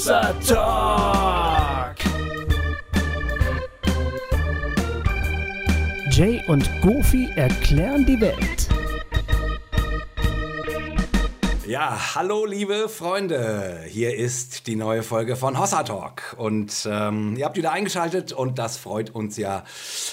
Hossa Talk. Jay und Goofy erklären die Welt. Ja, hallo liebe Freunde. Hier ist die neue Folge von Hossa Talk. Und ähm, ihr habt wieder eingeschaltet und das freut uns ja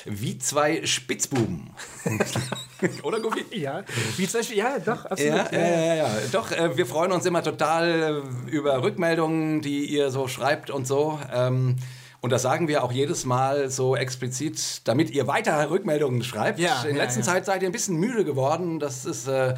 wie zwei Spitzbuben. Oder Goofy? Ja, wie zum Beispiel, ja, doch, absolut. Ja, ja, ja, ja. Doch, äh, wir freuen uns immer total äh, über Rückmeldungen, die ihr so schreibt und so. Ähm, und das sagen wir auch jedes Mal so explizit, damit ihr weiter Rückmeldungen schreibt. Ja, In ja, letzter ja. Zeit seid ihr ein bisschen müde geworden. Das ist ein äh,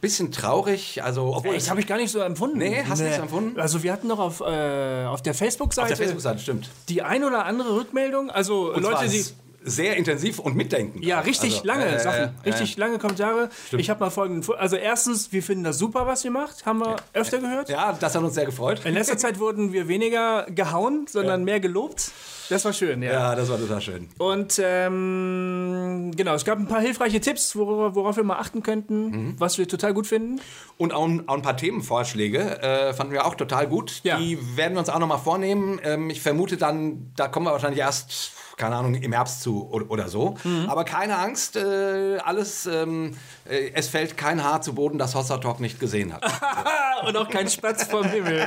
bisschen traurig. Also, obwohl Das habe ich gar nicht so empfunden. Nee, hast du nicht so empfunden? Also wir hatten noch auf, äh, auf der Facebook-Seite auf der Facebook-Seite stimmt. die ein oder andere Rückmeldung. Also Leute, die... sehr intensiv und mitdenken. Ja, richtig Also, lange äh, Sachen, äh, richtig lange Kommentare. Ich habe mal folgenden, also erstens, wir finden das super, was ihr macht, haben wir öfter gehört. Ja, das hat uns sehr gefreut. In letzter Zeit wurden wir weniger gehauen, sondern mehr gelobt. Das war schön, ja. Ja, das war total schön. Und ähm, genau, es gab ein paar hilfreiche Tipps, worauf, worauf wir mal achten könnten, Mhm. was wir total gut finden. Und auch, ein- auch ein paar Themenvorschläge äh, fanden wir auch total gut. Ja. Die werden wir uns auch nochmal vornehmen. Ähm, ich vermute dann, da kommen wir wahrscheinlich erst, keine Ahnung, im Herbst zu oder, so. Mhm. Aber keine Angst, äh, alles, ähm, äh, es fällt kein Haar zu Boden, das Hossa Talk nicht gesehen hat. Und auch kein Spatz vom Himmel.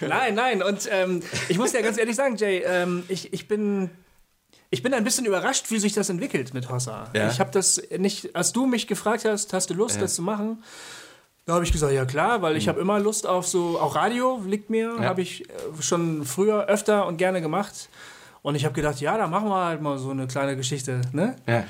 nein, nein. Und ähm, ich muss dir ganz ehrlich sagen, Jay, ähm, ich, ich bin. Ich bin ein bisschen überrascht, wie sich das entwickelt mit Hossa. Ja. Ich habe das nicht, als du mich gefragt hast, hast du Lust, das zu machen? Da habe ich gesagt, ja klar, weil ich habe immer Lust auf so, auch Radio liegt mir, Ja. habe ich äh, schon früher öfter und gerne gemacht. Und ich habe gedacht, ja, da machen wir halt mal so eine kleine Geschichte, ne? Ja.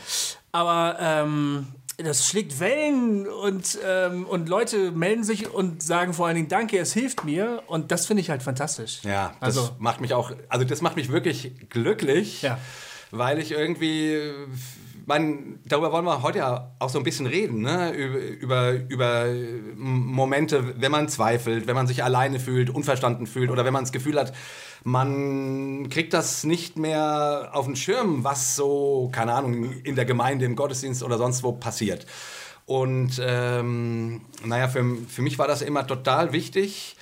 Aber ähm, das schlägt Wellen und, ähm, und Leute melden sich und sagen vor allen Dingen Danke, es hilft mir. Und das finde ich halt fantastisch. Ja, das also macht mich auch, also das macht mich wirklich glücklich, Ja. weil ich irgendwie, äh, mein, darüber wollen wir heute ja auch so ein bisschen reden, ne? über, über, über Momente, wenn man zweifelt, wenn man sich alleine fühlt, unverstanden fühlt oder wenn man das Gefühl hat, man kriegt das nicht mehr auf den Schirm, was so, keine Ahnung, in der Gemeinde, im Gottesdienst oder sonst wo passiert. Und ähm, naja, für, für mich war das immer total wichtig,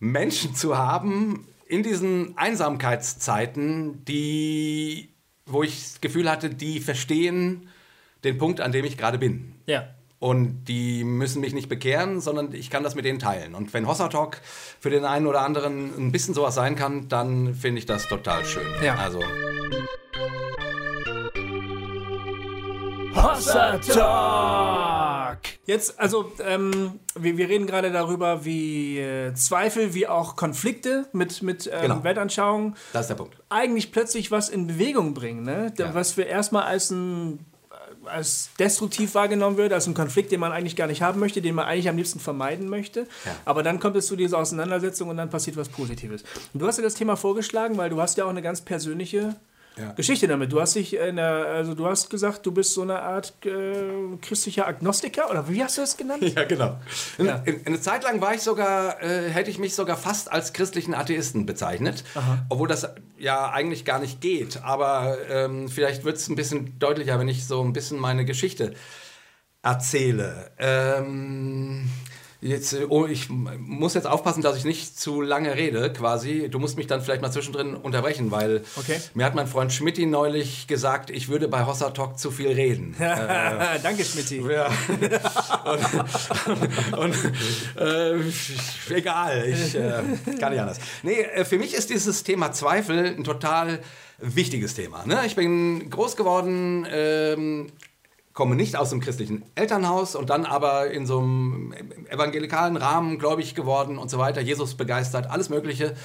Menschen zu haben in diesen Einsamkeitszeiten, die, wo ich das Gefühl hatte, die verstehen den Punkt, an dem ich gerade bin. ja. Und die müssen mich nicht bekehren, sondern ich kann das mit denen teilen. Und wenn Hossa Talk für den einen oder anderen ein bisschen sowas sein kann, dann finde ich das total schön. Ja. Also, Hossa Talk! Jetzt, also, ähm, wir, wir reden gerade darüber, wie äh, Zweifel, wie auch Konflikte mit, mit ähm, Genau. Weltanschauungen das ist der Punkt. eigentlich plötzlich was in Bewegung bringen, ne? Ja. Was wir erstmal als ein als destruktiv wahrgenommen wird, als ein Konflikt, den man eigentlich gar nicht haben möchte, den man eigentlich am liebsten vermeiden möchte. Ja. Aber dann kommt es zu dieser Auseinandersetzung und dann passiert was Positives. Und du hast ja das Thema vorgeschlagen, weil du hast ja auch eine ganz persönliche Ja. Geschichte damit. Du hast dich in der, also du hast gesagt, du bist so eine Art äh, christlicher Agnostiker oder wie hast du das genannt? Ja, genau. Ja. In, eine Zeit lang war ich sogar, äh, hätte ich mich sogar fast als christlichen Atheisten bezeichnet, obwohl das ja eigentlich gar nicht geht. Aber ähm, vielleicht wird es ein bisschen deutlicher, wenn ich so ein bisschen meine Geschichte erzähle. Ähm, jetzt, äh, oh, ich muss jetzt aufpassen, dass ich nicht zu lange rede, quasi. Du musst mich dann vielleicht mal zwischendrin unterbrechen, weil Okay. mir hat mein Freund Schmidti neulich gesagt, ich würde bei Hossa Talk zu viel reden. Danke, Schmidti. Ja. und, und, äh, egal, ich äh, kann nicht anders. Nee, äh, für mich ist dieses Thema Zweifel ein total wichtiges Thema. Ne? Ich bin groß geworden, ähm, komme nicht aus dem christlichen Elternhaus und dann aber in so einem evangelikalen Rahmen gläubig geworden und so weiter, Jesus begeistert, alles Mögliche.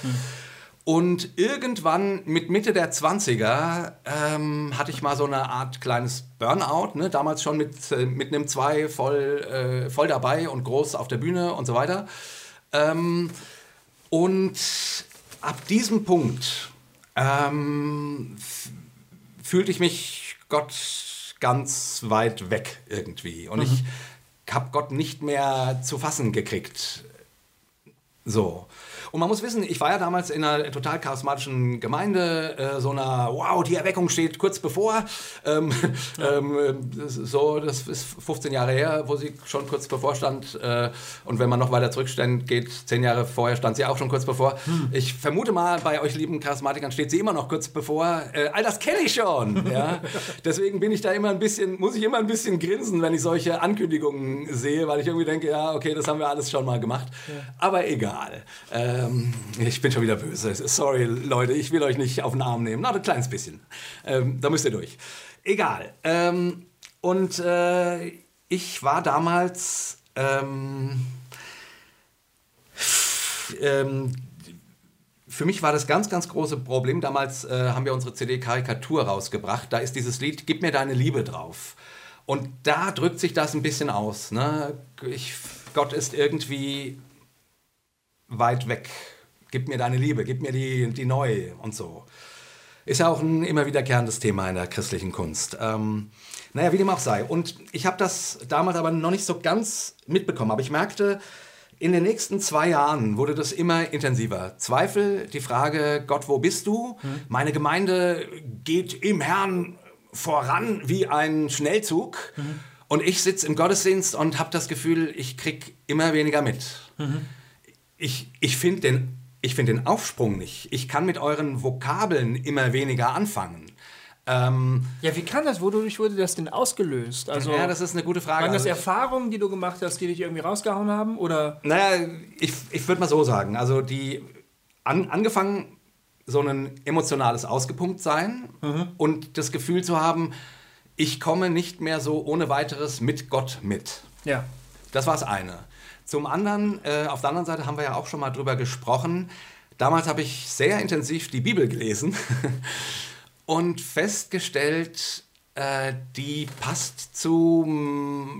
Und irgendwann mit Mitte der 20er ähm, hatte ich mal so eine Art kleines Burnout, ne? damals schon mit, äh, mit einem 2 voll, äh, voll dabei und groß auf der Bühne und so weiter. Ähm, und ab diesem Punkt ähm, fühlte ich mich Gott ganz weit weg irgendwie. Und ich habe Gott nicht mehr zu fassen gekriegt. So. Und man muss wissen, ich war ja damals in einer total charismatischen Gemeinde, äh, so einer, wow, die Erweckung steht kurz bevor. Ähm, ähm, so, das ist 15 Jahre her, wo sie schon kurz bevor stand. Äh, und wenn man noch weiter zurücksteht, geht, 10 Jahre vorher stand sie auch schon kurz bevor. Hm. Ich vermute mal, bei euch lieben Charismatikern steht sie immer noch kurz bevor. Äh, all das kenne ich schon. Ja? Deswegen bin ich da immer ein bisschen, muss ich immer ein bisschen grinsen, wenn ich solche Ankündigungen sehe, weil ich irgendwie denke, ja, okay, das haben wir alles schon mal gemacht. Ja. Aber egal. Äh, ähm, ich bin schon wieder böse. Sorry, Leute, ich will euch nicht auf den Arm nehmen. Na, ein kleines bisschen. Ähm, da müsst ihr durch. Egal. Ähm, und äh, ich war damals. Ähm, ähm, für mich war das ganz, ganz große Problem. Damals äh, haben wir unsere CD Karikatur rausgebracht. Da ist dieses Lied Gib mir deine Liebe drauf. Und da drückt sich das ein bisschen aus. Ne? Ich, Gott ist irgendwie weit weg. Gib mir deine Liebe, gib mir die, die neu und so. Ist ja auch ein immer wiederkehrendes Thema in der christlichen Kunst. Ähm, naja, wie dem auch sei. Und ich habe das damals aber noch nicht so ganz mitbekommen. Aber ich merkte, in den nächsten zwei Jahren wurde das immer intensiver. Zweifel, die Frage, Gott, wo bist du? Hm. Meine Gemeinde geht im Herrn voran wie ein Schnellzug. Mhm. Und ich sitze im Gottesdienst und habe das Gefühl, ich kriege immer weniger mit. Mhm ich, ich finde den, find den Aufsprung nicht. Ich kann mit euren Vokabeln immer weniger anfangen. Ähm, ja, wie kann das? Wodurch wurde das denn ausgelöst? Also, ja, das ist eine gute Frage. Waren das also, Erfahrungen, die du gemacht hast, die dich irgendwie rausgehauen haben? Oder? Naja, ich, ich würde mal so sagen. Also die an, angefangen, so ein emotionales Ausgepumptsein mhm. und das Gefühl zu haben, ich komme nicht mehr so ohne weiteres mit Gott mit. Ja. Das war das eine. Zum anderen, äh, auf der anderen Seite haben wir ja auch schon mal drüber gesprochen. Damals habe ich sehr intensiv die Bibel gelesen und festgestellt, äh, die passt zu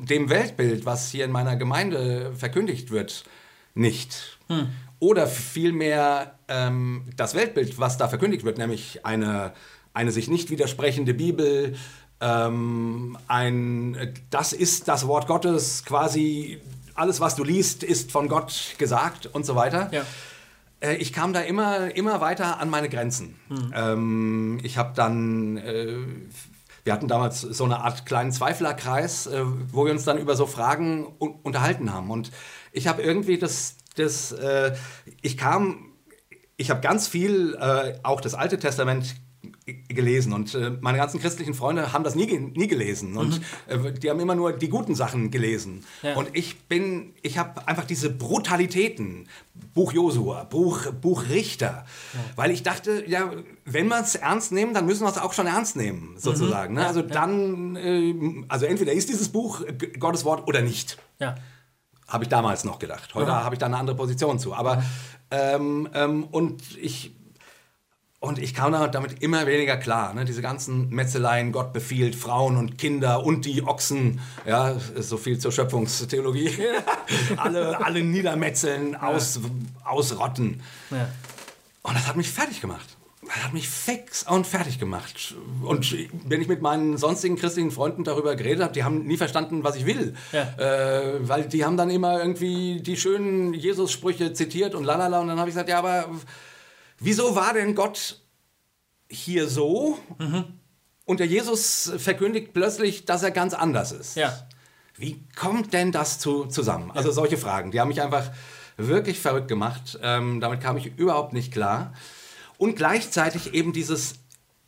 dem Weltbild, was hier in meiner Gemeinde verkündigt wird, nicht. Hm. Oder vielmehr ähm, das Weltbild, was da verkündigt wird, nämlich eine, eine sich nicht widersprechende Bibel, ähm, ein, das ist das Wort Gottes, quasi alles, was du liest, ist von Gott gesagt und so weiter. Ja. Äh, ich kam da immer, immer weiter an meine Grenzen. Mhm. Ähm, ich habe dann, äh, wir hatten damals so eine Art kleinen Zweiflerkreis, äh, wo wir uns dann über so Fragen unterhalten haben. Und ich habe irgendwie das, das äh, ich kam, ich habe ganz viel, äh, auch das Alte Testament gelesen und äh, meine ganzen christlichen Freunde haben das nie, nie gelesen und mhm. äh, die haben immer nur die guten Sachen gelesen ja. und ich bin ich habe einfach diese Brutalitäten Buch Josua Buch Buch Richter ja. weil ich dachte ja wenn wir es ernst nehmen dann müssen wir es auch schon ernst nehmen sozusagen mhm. ne? also dann äh, also entweder ist dieses Buch Gottes Wort oder nicht ja. habe ich damals noch gedacht heute habe ich da eine andere Position zu aber ähm, ähm, und ich und ich kam damit immer weniger klar. Ne? Diese ganzen Metzeleien, Gott befiehlt, Frauen und Kinder und die Ochsen. Ja, so viel zur Schöpfungstheologie. Ja. alle, alle niedermetzeln, aus, ausrotten. Ja. Und das hat mich fertig gemacht. Das hat mich fix und fertig gemacht. Und wenn ich mit meinen sonstigen christlichen Freunden darüber geredet habe, die haben nie verstanden, was ich will. Ja. Äh, weil die haben dann immer irgendwie die schönen Jesus-Sprüche zitiert und lalala. Und dann habe ich gesagt, ja, aber wieso war denn Gott hier so mhm. und der Jesus verkündigt plötzlich, dass er ganz anders ist? Ja. Wie kommt denn das zu, zusammen? Also solche Fragen, die haben mich einfach wirklich verrückt gemacht. Ähm, damit kam ich überhaupt nicht klar. Und gleichzeitig eben dieses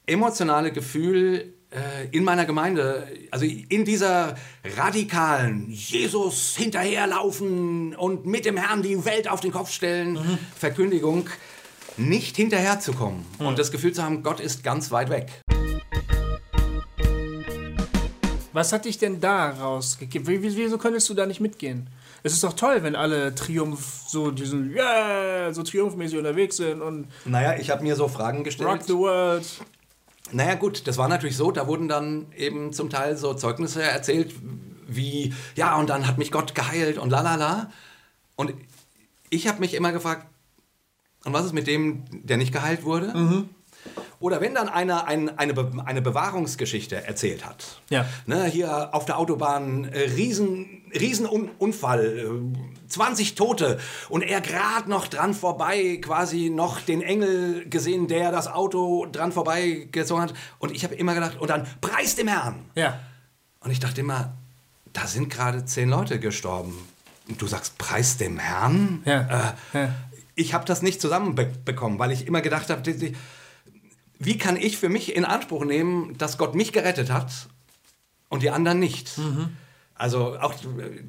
emotionale Gefühl äh, in meiner Gemeinde, also in dieser radikalen Jesus hinterherlaufen und mit dem Herrn die Welt auf den Kopf stellen mhm. Verkündigung, nicht hinterherzukommen mhm. und das Gefühl zu haben, Gott ist ganz weit weg. Was hat dich denn da rausgegeben? Wieso könntest du da nicht mitgehen? Es ist doch toll, wenn alle Triumph, so diesen, yeah, so triumphmäßig unterwegs sind und. Naja, ich habe mir so Fragen gestellt. Rock the world. Naja, gut, das war natürlich so, da wurden dann eben zum Teil so Zeugnisse erzählt, wie, ja, und dann hat mich Gott geheilt und lalala. Und ich habe mich immer gefragt, und was ist mit dem, der nicht geheilt wurde? Mhm. Oder wenn dann einer ein, eine, Be eine Bewahrungsgeschichte erzählt hat. Ja. Ne, hier auf der Autobahn, äh, riesen, riesen Un Unfall, äh, 20 Tote und er gerade noch dran vorbei, quasi noch den Engel gesehen, der das Auto dran vorbei gezogen hat. Und ich habe immer gedacht, und dann preis dem Herrn. Ja. Und ich dachte immer, da sind gerade zehn Leute gestorben. Und du sagst, preis dem Herrn? Ja. Äh, Ja. Ich habe das nicht zusammenbekommen, weil ich immer gedacht habe, wie kann ich für mich in Anspruch nehmen, dass Gott mich gerettet hat und die anderen nicht? Mhm. Also auch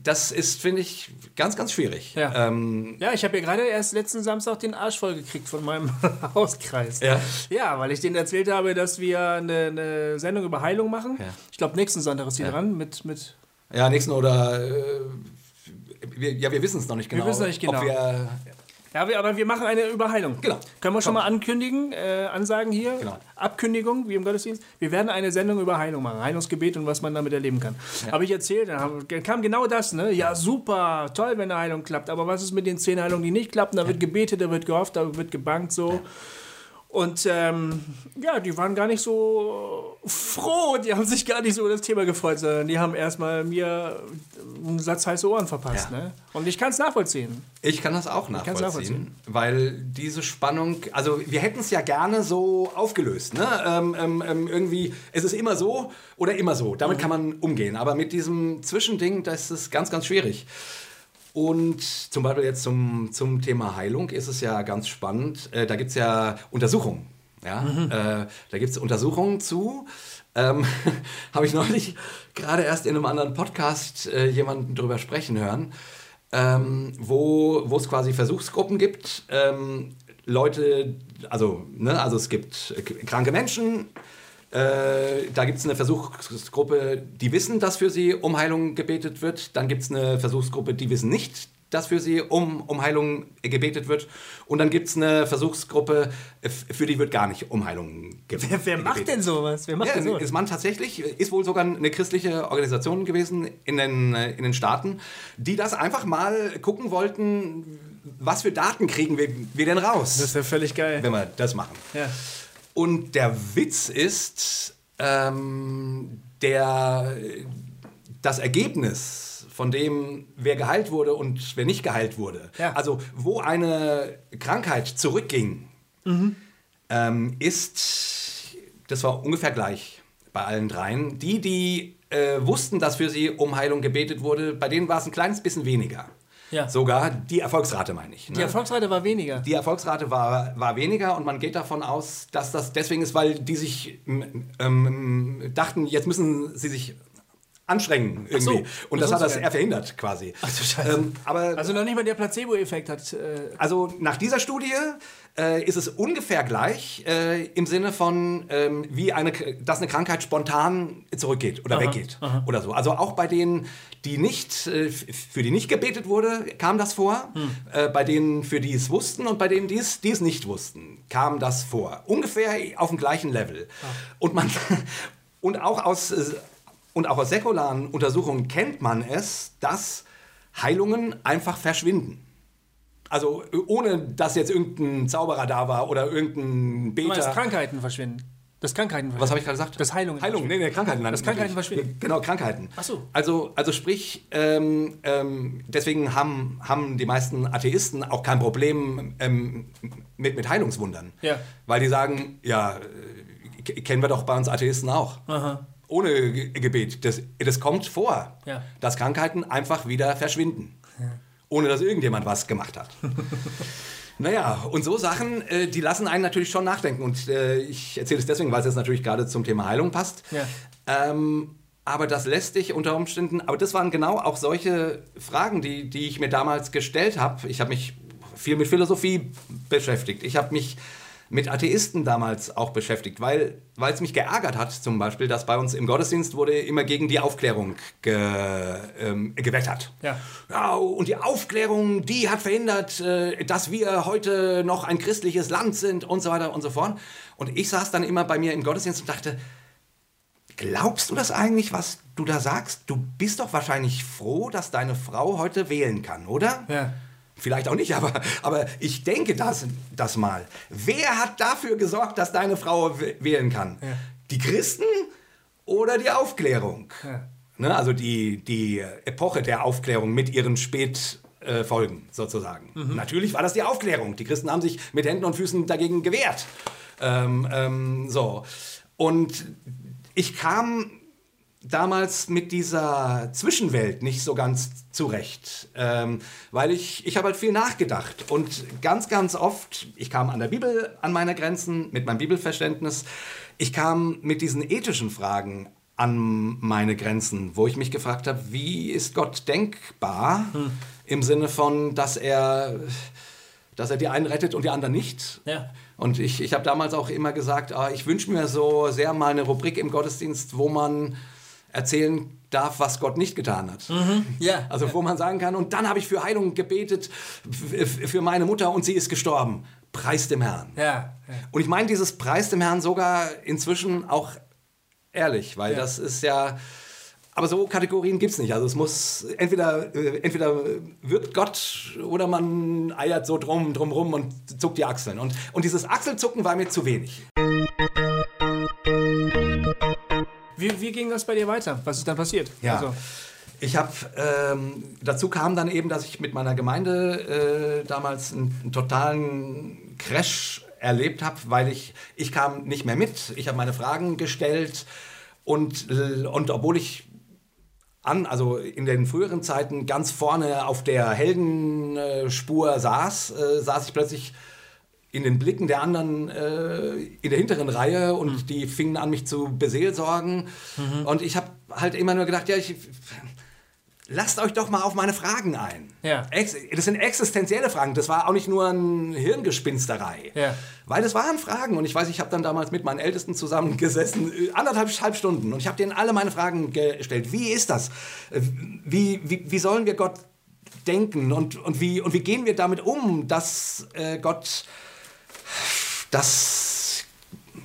das ist, finde ich, ganz, ganz schwierig. Ja. Ähm, Ja, ich habe ja gerade erst letzten Samstag den Arsch voll gekriegt von meinem Hauskreis. Ja. Ja, weil ich denen erzählt habe, dass wir eine, eine Sendung über Heilung machen. Ja. Ich glaube, nächsten Sonntag ist die dran mit, mit ja, nächsten oder äh, wir, ja, wir wissen es noch nicht genau. wissen noch nicht genau. Ob wir, Ja, wir, aber wir machen eine Überheilung. Genau. Können wir schon Komm. mal ankündigen, äh, ansagen hier? Genau. Abkündigung, wie im Gottesdienst. Wir werden eine Sendung über Heilung machen. Heilungsgebet und was man damit erleben kann. Habe ich erzählt, dann kam genau das, ne? Ja, super, toll, wenn eine Heilung klappt. Aber was ist mit den zehn Heilungen, die nicht klappen? Da wird gebetet, da wird gehofft, da wird gebankt, so. Und ähm, ja, die waren gar nicht so froh, die haben sich gar nicht so über das Thema gefreut, sondern die haben erstmal mir einen Satz heiße Ohren verpasst. Ja. Ne? Und ich kann es nachvollziehen. Ich kann das auch nachvollziehen, nachvollziehen. weil diese Spannung, also wir hätten es ja gerne so aufgelöst, ne? Ähm, ähm, ähm, irgendwie, es ist immer so oder immer so, damit kann man umgehen, aber mit diesem Zwischending, das ist ganz, ganz schwierig. Und zum Beispiel jetzt zum, zum Thema Heilung ist es ja ganz spannend, äh, da gibt es ja Untersuchungen, ja? Äh, da gibt es Untersuchungen zu, ähm, habe ich neulich gerade erst in einem anderen Podcast äh, jemanden drüber sprechen hören, ähm, wo wo es quasi Versuchsgruppen gibt. Ähm, Leute, also, ne, also es gibt äh, kranke Menschen, äh, da gibt es eine Versuchsgruppe, die wissen, dass für sie um Heilung gebetet wird. Dann gibt es eine Versuchsgruppe, die wissen nicht, dass für sie um, um Heilung gebetet wird. Und dann gibt es eine Versuchsgruppe, äh, für die wird gar nicht um Heilung ge Wer, wer macht gebetet. denn sowas? Wer macht Ja, denn sowas? ist man tatsächlich, ist wohl sogar eine christliche Organisation gewesen in den, äh, in den Staaten, die das einfach mal gucken wollten, was für Daten kriegen wir, wir denn raus, Das ist ja völlig geil. wenn wir das machen. Ja. Und der Witz ist, ähm, der, das Ergebnis von dem, wer geheilt wurde und wer nicht geheilt wurde, Ja. also wo eine Krankheit zurückging, ähm, ist, das war ungefähr gleich bei allen dreien. Die, die äh, wussten, dass für sie um Heilung gebetet wurde, bei denen war es ein kleines bisschen weniger. Ja. Sogar die Erfolgsrate, meine ich. Die ne? Erfolgsrate war weniger. Die Erfolgsrate war, war weniger und man geht davon aus, dass das deswegen ist, weil die sich ähm, ähm, dachten, jetzt müssen sie sich anstrengen irgendwie. so. Und das Ach hat das eher verhindert quasi. Ach du Scheiße. Ähm, aber Also noch nicht mal der Placebo-Effekt hat. Äh, also nach dieser Studie äh, ist es ungefähr gleich äh, im Sinne von, ähm, wie eine, dass eine Krankheit spontan zurückgeht oder weggeht oder so. Also auch bei denen, die nicht, äh, für die nicht gebetet wurde, kam das vor. Äh, bei denen, für die es wussten und bei denen, die es, die es nicht wussten, kam das vor. Ungefähr auf dem gleichen Level. Und man und auch aus äh, und auch aus säkularen Untersuchungen kennt man es, dass Heilungen einfach verschwinden. Also äh, ohne, dass jetzt irgendein Zauberer da war oder irgendein du meinst Beter. Krankheiten verschwinden. Das Krankheiten verschwinden. Was habe ich gerade gesagt? Das Heilungen Heilungen, nee, nee, Krankheiten. Das Krankheiten natürlich. verschwinden. Genau, Krankheiten. Ach so. Also, also sprich, ähm, ähm, deswegen haben, haben die meisten Atheisten auch kein Problem ähm, mit, mit Heilungswundern. Ja. Weil die sagen, ja, äh, kennen wir doch bei uns Atheisten auch. Ohne Ge- Gebet. Das, das kommt vor, Ja. dass Krankheiten einfach wieder verschwinden. Ohne dass irgendjemand was gemacht hat. Naja, und so Sachen, äh, die lassen einen natürlich schon nachdenken. Und äh, ich erzähle es deswegen, weil es jetzt natürlich gerade zum Thema Heilung passt. Ja. Ähm, aber das lässt dich unter Umständen, aber das waren genau auch solche Fragen, die, die ich mir damals gestellt habe. Ich habe mich viel mit Philosophie beschäftigt. Ich habe mich mit Atheisten damals auch beschäftigt, weil es mich geärgert hat, zum Beispiel, dass bei uns im Gottesdienst wurde immer gegen die Aufklärung ge, ähm, gewettert. Ja. Ja, und die Aufklärung, die hat verhindert, äh, dass wir heute noch ein christliches Land sind und so weiter und so fort. Und ich saß dann immer bei mir im Gottesdienst und dachte, glaubst du das eigentlich, was du da sagst? Du bist doch wahrscheinlich froh, dass deine Frau heute wählen kann, oder? Ja. Vielleicht auch nicht, aber, aber ich denke das, das mal. Wer hat dafür gesorgt, dass deine Frau wählen kann? Ja. Die Christen oder die Aufklärung? Ja. Ne, also die, die Epoche der Aufklärung mit ihren Spätfolgen sozusagen. Mhm. Natürlich war das die Aufklärung. Die Christen haben sich mit Händen und Füßen dagegen gewehrt. Ähm, ähm, so. Und ich kam damals mit dieser Zwischenwelt nicht so ganz zurecht, ähm, weil ich, ich habe halt viel nachgedacht und ganz, ganz oft, ich kam an der Bibel an meine Grenzen mit meinem Bibelverständnis, ich kam mit diesen ethischen Fragen an meine Grenzen, wo ich mich gefragt habe, wie ist Gott denkbar hm. im Sinne von, dass er, dass er die einen rettet und die anderen nicht. Ja. Und ich, ich habe damals auch immer gesagt, ah, ich wünsche mir so sehr mal eine Rubrik im Gottesdienst, wo man erzählen darf, was Gott nicht getan hat. Mhm. Ja. Also wo man sagen kann, und dann habe ich für Heilung gebetet für meine Mutter und sie ist gestorben. Preis dem Herrn. Ja. ja. Und ich meine dieses Preis dem Herrn sogar inzwischen auch ehrlich, weil ja. das ist ja. Aber so Kategorien gibt es nicht. Also es muss entweder, äh, entweder wirkt Gott oder man eiert so drum, drum rum und zuckt die Achseln. Und, und dieses Achselzucken war mir zu wenig. Wie, wie ging das bei dir weiter? Was ist dann passiert? Ja. Also. Ich habe, ähm, dazu kam dann eben, dass ich mit meiner Gemeinde äh, damals einen, einen, totalen Crash erlebt habe, weil ich, ich kam nicht mehr mit. Ich habe meine Fragen gestellt und, und obwohl ich an, also in den früheren Zeiten ganz vorne auf der Heldenspur saß, äh, saß ich plötzlich in den Blicken der anderen äh, in der hinteren Reihe und mhm. die fingen an, mich zu beseelsorgen. Mhm. Und ich habe halt immer nur gedacht, ja, ich, lasst euch doch mal auf meine Fragen ein. Ja. das sind existenzielle Fragen. Das war auch nicht nur eine Hirngespinsterei. Ja. Weil das waren Fragen. Und ich weiß, ich habe dann damals mit meinen Ältesten zusammengesessen, äh, anderthalb halb Stunden. Und ich habe denen alle meine Fragen gestellt. Wie ist das? Äh, wie, wie, wie sollen wir Gott denken? Und, und, wie, und wie gehen wir damit um, dass äh, Gott dass,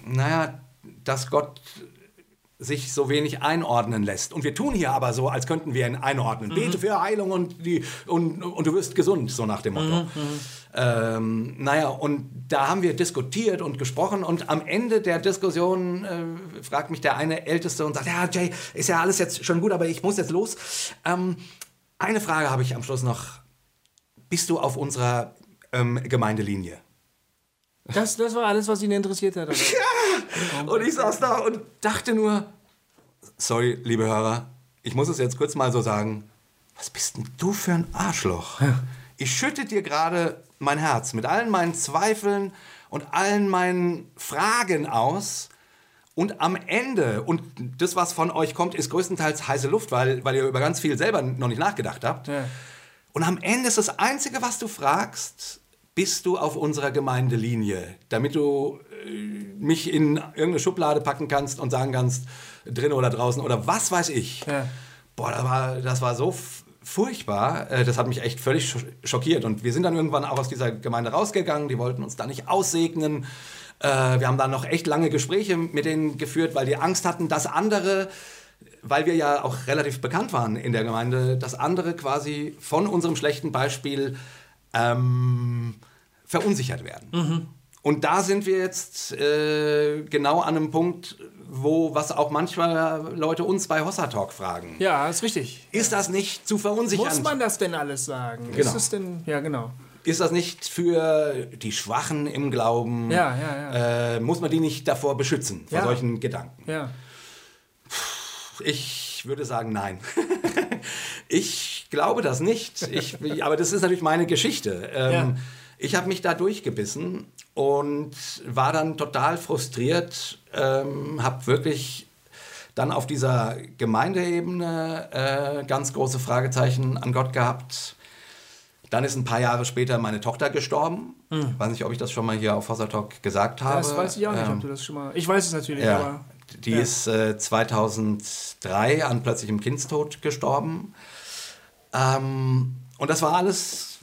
naja, dass Gott sich so wenig einordnen lässt. Und wir tun hier aber so, als könnten wir ihn einordnen. Mhm. Bete für Heilung und, die, und, und du wirst gesund, so nach dem Motto. Mhm. Ähm, naja, und da haben wir diskutiert und gesprochen und am Ende der Diskussion äh, fragt mich der eine Älteste und sagt, ja, Jay, ist ja alles jetzt schon gut, aber ich muss jetzt los. Ähm, eine Frage habe ich am Schluss noch. Bist du auf unserer ähm, Gemeindelinie? Das, das war alles, was ihn interessiert hat. Ja! Und ich saß da und dachte nur, sorry, liebe Hörer, ich muss es jetzt kurz mal so sagen, was bist denn du für ein Arschloch? Ja. Ich schütte dir gerade mein Herz mit allen meinen Zweifeln und allen meinen Fragen aus. Und am Ende, und das, was von euch kommt, ist größtenteils heiße Luft, weil, weil ihr über ganz viel selber noch nicht nachgedacht habt. Ja. Und am Ende ist das Einzige, was du fragst, bist du auf unserer Gemeindelinie, damit du äh, mich in irgendeine Schublade packen kannst und sagen kannst, drin oder draußen oder was weiß ich. Ja. Boah, das war, das war so furchtbar. Äh, das hat mich echt völlig schockiert. Und wir sind dann irgendwann auch aus dieser Gemeinde rausgegangen. Die wollten uns da nicht aussegnen. Äh, wir haben dann noch echt lange Gespräche mit denen geführt, weil die Angst hatten, dass andere weil wir ja auch relativ bekannt waren in der Gemeinde, dass andere quasi von unserem schlechten Beispiel ähm, verunsichert werden. Mhm. Und da sind wir jetzt äh, genau an einem Punkt, wo, was auch manchmal Leute uns bei Hossa Talk fragen. Ja, ist richtig. Ist das nicht zu verunsichern? Muss man das denn alles sagen? Genau. Ist es denn, ja, genau. Ist das nicht für die Schwachen im Glauben? Ja, ja, ja. Äh, muss man die nicht davor beschützen, vor ja. solchen Gedanken? Ja. Ich würde sagen, nein. ich glaube das nicht. Ich, aber das ist natürlich meine Geschichte. Ähm, ja. Ich habe mich da durchgebissen und war dann total frustriert, ähm, habe wirklich dann auf dieser Gemeindeebene äh, ganz große Fragezeichen an Gott gehabt. Dann ist ein paar Jahre später meine Tochter gestorben. Hm. Weiß nicht, ob ich das schon mal hier auf Hossa Talk gesagt habe. Das weiß ich auch nicht, ähm, ob du das schon mal. Ich weiß es natürlich, ja. aber. Die ja. ist äh, 2003 an plötzlichem Kindstod gestorben. Ähm, und das war alles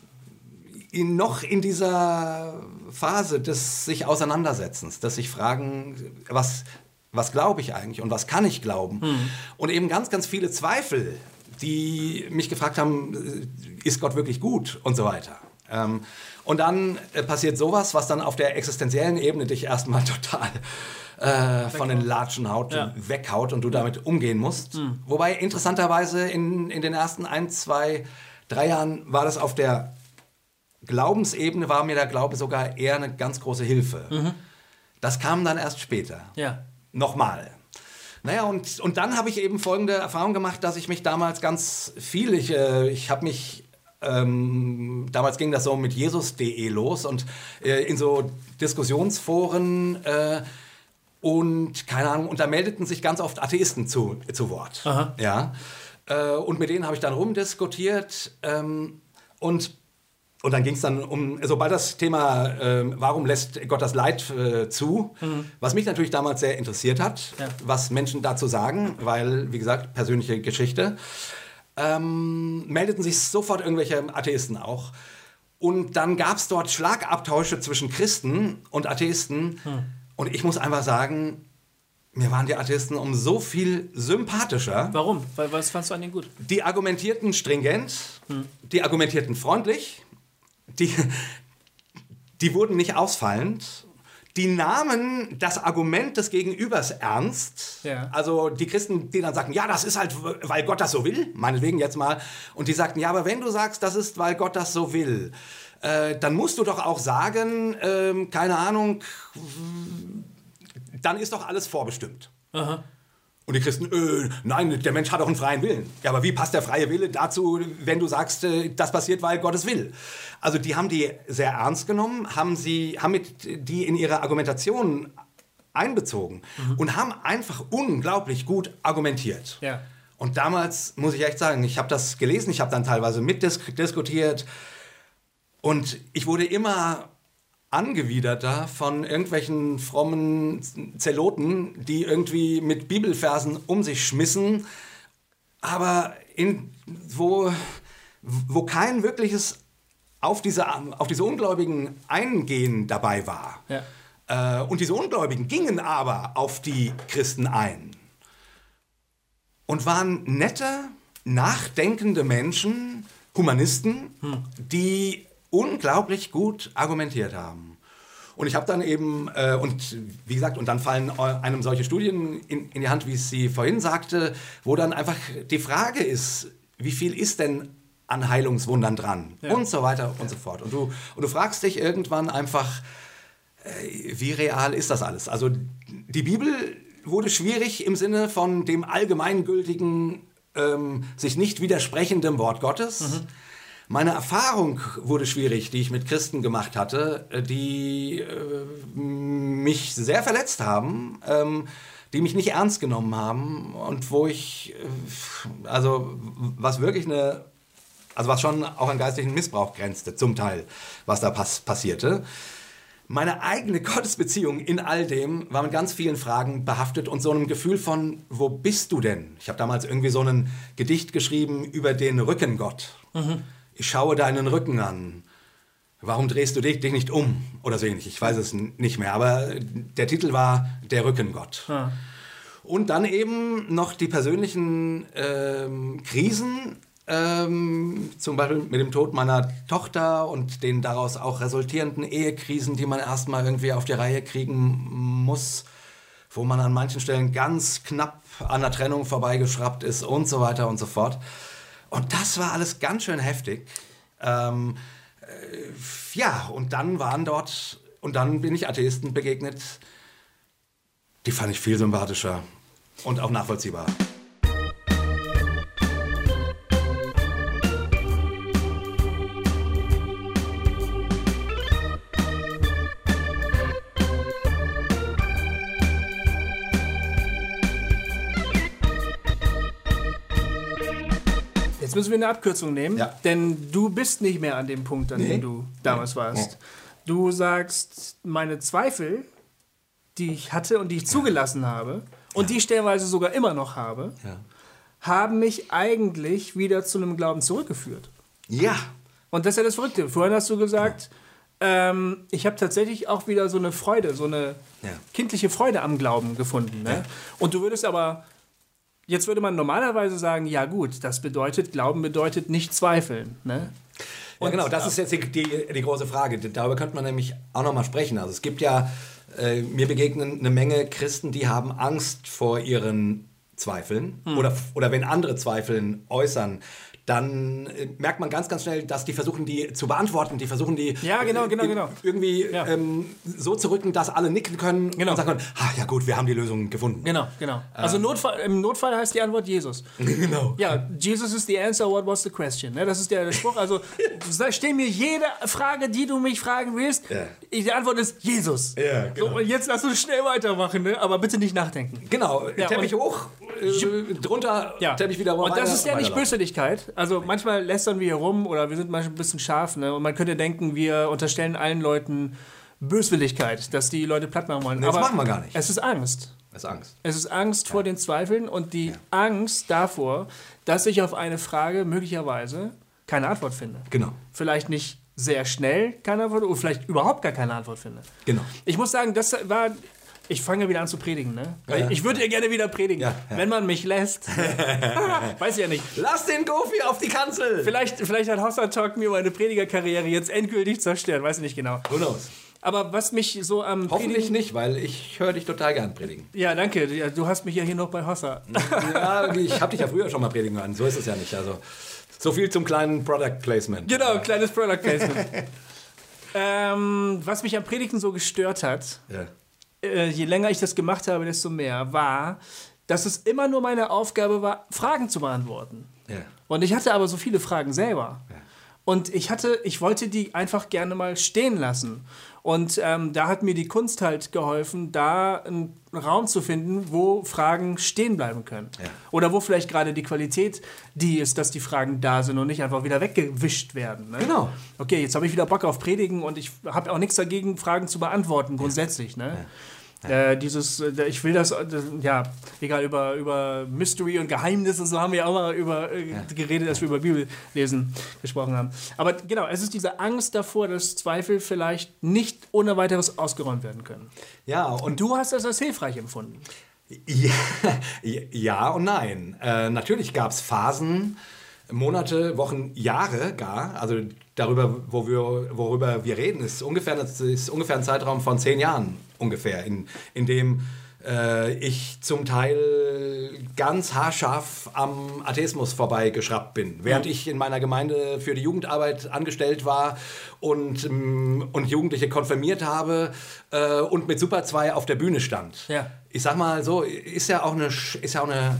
in, noch in dieser Phase des sich Auseinandersetzens, des sich fragen, was, was glaube ich eigentlich und was kann ich glauben? Mhm. Und eben ganz, ganz viele Zweifel, die mich gefragt haben, ist Gott wirklich gut und so weiter. Ähm, und dann äh, passiert sowas, was dann auf der existenziellen Ebene dich erstmal total äh, von den Latschen haut, Ja. weghaut und du damit umgehen musst. Wobei interessanterweise in, in den ersten ein, zwei, drei Jahren war das auf der Glaubensebene, war mir der Glaube sogar eher eine ganz große Hilfe. Das kam dann erst später. Ja. Nochmal. Naja, und, und dann habe ich eben folgende Erfahrung gemacht, dass ich mich damals ganz viel, ich, äh, ich habe mich, ähm, damals ging das so mit Jesus.de los und äh, in so Diskussionsforen äh, und keine Ahnung, und da meldeten sich ganz oft Atheisten zu, zu Wort. Aha. Ja. Äh, und mit denen habe ich dann rumdiskutiert ähm, und und dann ging es dann um, sobald das Thema, ähm, warum lässt Gott das Leid äh, zu, was mich natürlich damals sehr interessiert hat, Ja. was Menschen dazu sagen, weil, wie gesagt, persönliche Geschichte, ähm, meldeten sich sofort irgendwelche Atheisten auch. Und dann gab es dort Schlagabtausche zwischen Christen und Atheisten. Und ich muss einfach sagen, mir waren die Atheisten um so viel sympathischer. Warum? Weil, was fandst du an denen gut? Die argumentierten stringent, die argumentierten freundlich, die, die wurden nicht ausfallend. Die nahmen das Argument des Gegenübers ernst. Ja. Also die Christen, die dann sagten, ja, das ist halt, weil Gott das so will, meinetwegen jetzt mal. Und die sagten, ja, aber wenn du sagst, das ist, weil Gott das so will, äh, dann musst du doch auch sagen, ähm, keine Ahnung, dann ist doch alles vorbestimmt. Aha. Und die Christen, äh, nein, der Mensch hat auch einen freien Willen. Ja, aber wie passt der freie Wille dazu, wenn du sagst, äh, das passiert, weil Gottes will? Also die haben die sehr ernst genommen, haben sie, haben mit die in ihre Argumentation einbezogen und haben einfach unglaublich gut argumentiert. Ja. Und damals muss ich echt sagen, ich habe das gelesen, ich habe dann teilweise mitdiskutiert und ich wurde immer angewiderter von irgendwelchen frommen Zeloten, die irgendwie mit Bibelversen um sich schmissen, aber in, wo, wo kein wirkliches auf diese, auf diese Ungläubigen Eingehen dabei war. Ja. Äh, und diese Ungläubigen gingen aber auf die Christen ein und waren nette, nachdenkende Menschen, Humanisten, die unglaublich gut argumentiert haben. Und ich habe dann eben, äh, und wie gesagt, und dann fallen eu- einem solche Studien in, in die Hand, wie es sie vorhin sagte, wo dann einfach die Frage ist, wie viel ist denn an Heilungswundern dran? Und so weiter und so fort. Und du, und du fragst dich irgendwann einfach, äh, wie real ist das alles? Also die Bibel wurde schwierig im Sinne von dem allgemeingültigen, ähm, sich nicht widersprechenden Wort Gottes. Meine Erfahrung wurde schwierig, die ich mit Christen gemacht hatte, äh, die äh, mich sehr verletzt haben, ähm, die mich nicht ernst genommen haben und wo ich, äh, also was wirklich eine, also was schon auch an geistlichen Missbrauch grenzte, zum Teil, was da pass passierte. Meine eigene Gottesbeziehung in all dem war mit ganz vielen Fragen behaftet und so einem Gefühl von, wo bist du denn? Ich habe damals irgendwie so ein Gedicht geschrieben über den Rückengott. Ich schaue deinen Rücken an. Warum drehst du dich, dich nicht um? Oder so ähnlich. Ich weiß es nicht mehr. Aber der Titel war Der Rückengott. Und dann eben noch die persönlichen ähm, Krisen, ähm, zum Beispiel mit dem Tod meiner Tochter und den daraus auch resultierenden Ehekrisen, die man erstmal irgendwie auf die Reihe kriegen muss, wo man an manchen Stellen ganz knapp an der Trennung vorbeigeschraubt ist und so weiter und so fort. Und das war alles ganz schön heftig. Ähm, äh, ja, und dann waren dort, und dann bin ich Atheisten begegnet, die fand ich viel sympathischer und auch nachvollziehbar. Müssen wir eine Abkürzung nehmen, Ja. denn du bist nicht mehr an dem Punkt, an Nee. dem du damals warst. Du sagst, meine Zweifel, die ich hatte und die ich zugelassen habe und die ich stellenweise sogar immer noch habe, haben mich eigentlich wieder zu einem Glauben zurückgeführt. Ja. Und das ist ja das Verrückte. Vorhin hast du gesagt, ähm, ich habe tatsächlich auch wieder so eine Freude, so eine Ja. kindliche Freude am Glauben gefunden. Ne? Ja. Und du würdest aber, jetzt würde man normalerweise sagen, ja gut, das bedeutet, Glauben bedeutet nicht zweifeln. Ne? ja, genau, das ist jetzt die, die, die große Frage. Darüber könnte man nämlich auch nochmal sprechen. Also es gibt ja, äh, mir begegnen eine Menge Christen, die haben Angst vor ihren Zweifeln Hm. oder, oder wenn andere Zweifeln äußern, dann äh, merkt man ganz, ganz schnell, dass die versuchen, die zu beantworten, die versuchen, die Ja, genau, genau, äh, genau. irgendwie Ja. ähm, so zu rücken, dass alle nicken können Genau. und sagen können, ah, ja gut, wir haben die Lösung gefunden. Genau, genau. Also Notfall, im Notfall heißt die Antwort Jesus. genau. Ja, Jesus is the answer, what was the question? Ne, das ist der, Spruch. Also stell mir jede Frage, die du mich fragen willst. Ich- Die Antwort ist Jesus. Ja, genau. So, und jetzt lass uns schnell weitermachen, ne? aber bitte nicht nachdenken. Genau, Ja, Teppich hoch, äh, drunter, Ja. Teppich wieder Und das ist ja nicht weiterlaufen. Also manchmal lästern wir hier rum oder wir sind manchmal ein bisschen scharf. Ne? Und man könnte denken, wir unterstellen allen Leuten Böswilligkeit, dass die Leute platt machen wollen. Nee, das machen wir gar nicht. Es ist Angst. Das ist Angst. Es ist Angst vor den Zweifeln und die Angst davor, dass ich auf eine Frage möglicherweise keine Antwort finde. Genau, Vielleicht nicht sehr schnell keine Antwort oder vielleicht überhaupt gar keine Antwort finde. genau. Ich muss sagen, das war. Ich fange wieder an zu predigen, ne? Ja. Ich würde ja gerne wieder predigen, Ja, ja. wenn man mich lässt. Weiß ich ja nicht. Lass den Goofy auf die Kanzel! Vielleicht, vielleicht hat Hossa Talk mir meine Predigerkarriere jetzt endgültig zerstört, weiß ich nicht genau. Who knows? Aber was mich so am Hoffentlich Predigen- nicht, weil ich höre dich total gern predigen. Ja, danke. Du hast mich ja hier noch bei Hossa. Ja, ich habe dich ja früher schon mal predigen hören. So ist es ja nicht. Also so viel zum kleinen Product Placement. Genau, kleines Product Placement. ähm, was mich am Predigen so gestört hat, Ja. Äh, je länger ich das gemacht habe, desto mehr, war, dass es immer nur meine Aufgabe war, Fragen zu beantworten. Ja. Und ich hatte aber so viele Fragen selber. Ja. Und ich hatte, ich wollte die einfach gerne mal stehen lassen. Und ähm, da hat mir die Kunst halt geholfen, da einen Raum zu finden, wo Fragen stehen bleiben können. Ja. Oder wo vielleicht gerade die Qualität die ist, dass die Fragen da sind und nicht einfach wieder weggewischt werden. Ne? Genau. Okay, jetzt habe ich wieder Bock auf Predigen und ich habe auch nichts dagegen, Fragen zu beantworten, grundsätzlich. Ne? Äh, dieses, äh, ich will das, äh, ja, egal, über, über Mystery und Geheimnis und so haben wir auch mal über äh, geredet, als wir über Bibellesen gesprochen haben. Aber genau, es ist diese Angst davor, dass Zweifel vielleicht nicht ohne weiteres ausgeräumt werden können. Ja, und Und du hast das als hilfreich empfunden. Ja, ja und nein. Äh, natürlich gab es Phasen, Monate, Wochen, Jahre gar. Also darüber, wo wir, worüber wir reden, ist ungefähr, das ist ungefähr ein Zeitraum von zehn Jahren ungefähr, in, in dem äh, ich zum Teil ganz haarscharf am Atheismus vorbeigeschraubt bin. Während ich in meiner Gemeinde für die Jugendarbeit angestellt war und, ähm, und Jugendliche konfirmiert habe äh, und mit Super 2 auf der Bühne stand Ja. ich sag mal so, ist ja auch eine, ist ja auch eine,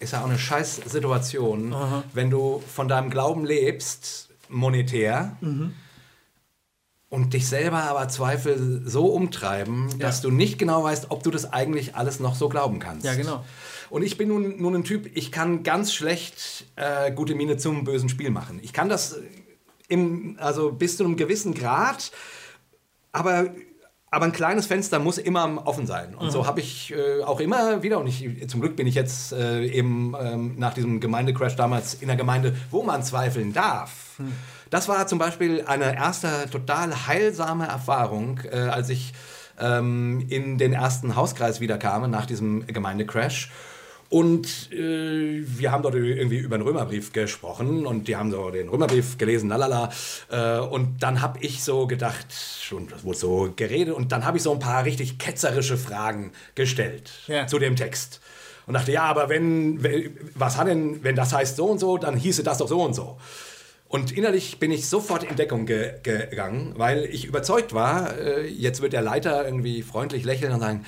ist ja auch eine scheiß Situation, wenn du von deinem Glauben lebst, monetär, und dich selber aber Zweifel so umtreiben, dass du nicht genau weißt, ob du das eigentlich alles noch so glauben kannst. Ja, genau. Und ich bin nun, nun ein Typ, ich kann ganz schlecht äh, gute Miene zum bösen Spiel machen. Ich kann das im, also bis zu einem gewissen Grad, aber, aber ein kleines Fenster muss immer offen sein. Und so habe ich äh, auch immer wieder, und ich, zum Glück bin ich jetzt äh, eben ähm, nach diesem Gemeindecrash damals in der Gemeinde, wo man zweifeln darf. Das war zum Beispiel eine erste total heilsame Erfahrung, äh, als ich ähm, in den ersten Hauskreis wiederkam nach diesem Gemeindecrash. Und äh, wir haben dort irgendwie über den Römerbrief gesprochen und die haben so den Römerbrief gelesen, lalala. Äh, und dann habe ich so gedacht, und das wurde so geredet, und dann habe ich so ein paar richtig ketzerische Fragen gestellt Ja. zu dem Text. Und dachte, ja, aber wenn, wenn, was hat denn, wenn das heißt so und so, dann hieße das doch so und so. Und innerlich bin ich sofort in Deckung ge gegangen, weil ich überzeugt war, äh, jetzt wird der Leiter irgendwie freundlich lächeln und sagen,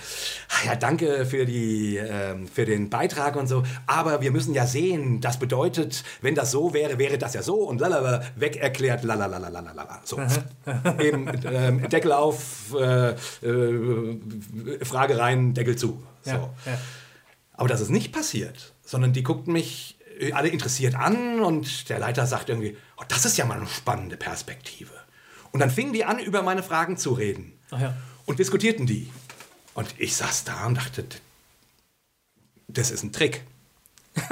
ah ja, danke für, die, ähm, für den Beitrag und so, aber wir müssen ja sehen, das bedeutet, wenn das so wäre, wäre das ja so und lalala, weg erklärt, lalalalalala. So, eben ähm, Deckel auf, äh, äh, Frage rein, Deckel zu. So. Ja, ja. Aber das ist nicht passiert, sondern die guckten mich äh, alle interessiert an und der Leiter sagt irgendwie, oh, das ist ja mal eine spannende Perspektive. Und dann fingen die an, über meine Fragen zu reden ja. und diskutierten die. Und ich saß da und dachte, das ist ein Trick.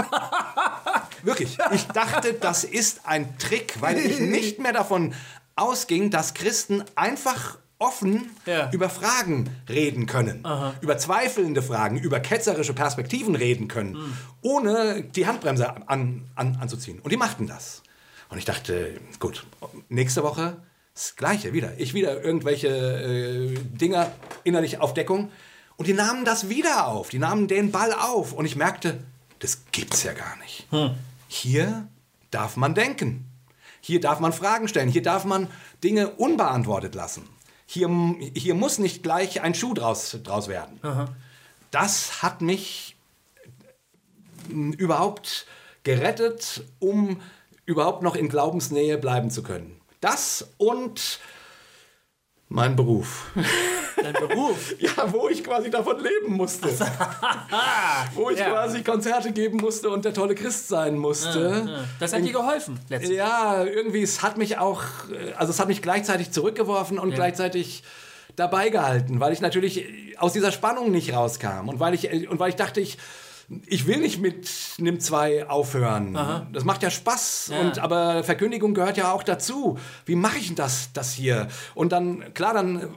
Wirklich. Ich dachte, das ist ein Trick, weil ich nicht mehr davon ausging, dass Christen einfach offen Ja. über Fragen reden können, über zweifelnde Fragen, über ketzerische Perspektiven reden können, ohne die Handbremse an, an, anzuziehen. Und die machten das. Und ich dachte, gut, nächste Woche das Gleiche wieder. Ich wieder irgendwelche äh, Dinger innerlich auf Deckung. Und die nahmen das wieder auf. Die nahmen den Ball auf. Und ich merkte, das gibt's ja gar nicht. Hm. Hier darf man denken. Hier darf man Fragen stellen. Hier darf man Dinge unbeantwortet lassen. Hier, hier muss nicht gleich ein Schuh draus, draus werden. Aha. Das hat mich überhaupt gerettet, um überhaupt noch in Glaubensnähe bleiben zu können. Das und mein Beruf. Dein Beruf? ja, wo ich quasi davon leben musste. wo ich ja. quasi Konzerte geben musste und der tolle Christ sein musste. Ja, ja. Das hat dir geholfen, letztlich. Ja, irgendwie, es hat mich auch, also es hat mich gleichzeitig zurückgeworfen und gleichzeitig dabei gehalten, weil ich natürlich aus dieser Spannung nicht rauskam und weil ich, und weil ich dachte, ich ich will nicht mit Nimm 2 aufhören. Aha. Das macht ja Spaß. Ja. Und, aber Verkündigung gehört ja auch dazu. Wie mache ich das, das hier? Und dann, klar, dann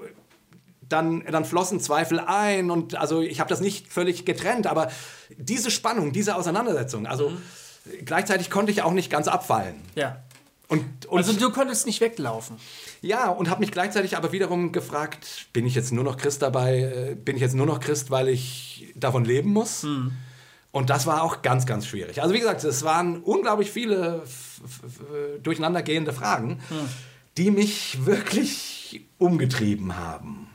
dann, dann flossen Zweifel ein und also ich habe das nicht völlig getrennt, aber diese Spannung, diese Auseinandersetzung, also mhm. gleichzeitig konnte ich auch nicht ganz abfallen. Ja. Und, und also du konntest nicht weglaufen. Ja, und habe mich gleichzeitig aber wiederum gefragt, bin ich jetzt nur noch Christ dabei, äh, bin ich jetzt nur noch Christ, weil ich davon leben muss? Mhm. Und das war auch ganz, ganz schwierig. Also wie gesagt, es waren unglaublich viele durcheinandergehende Fragen, hm. die mich wirklich umgetrieben haben.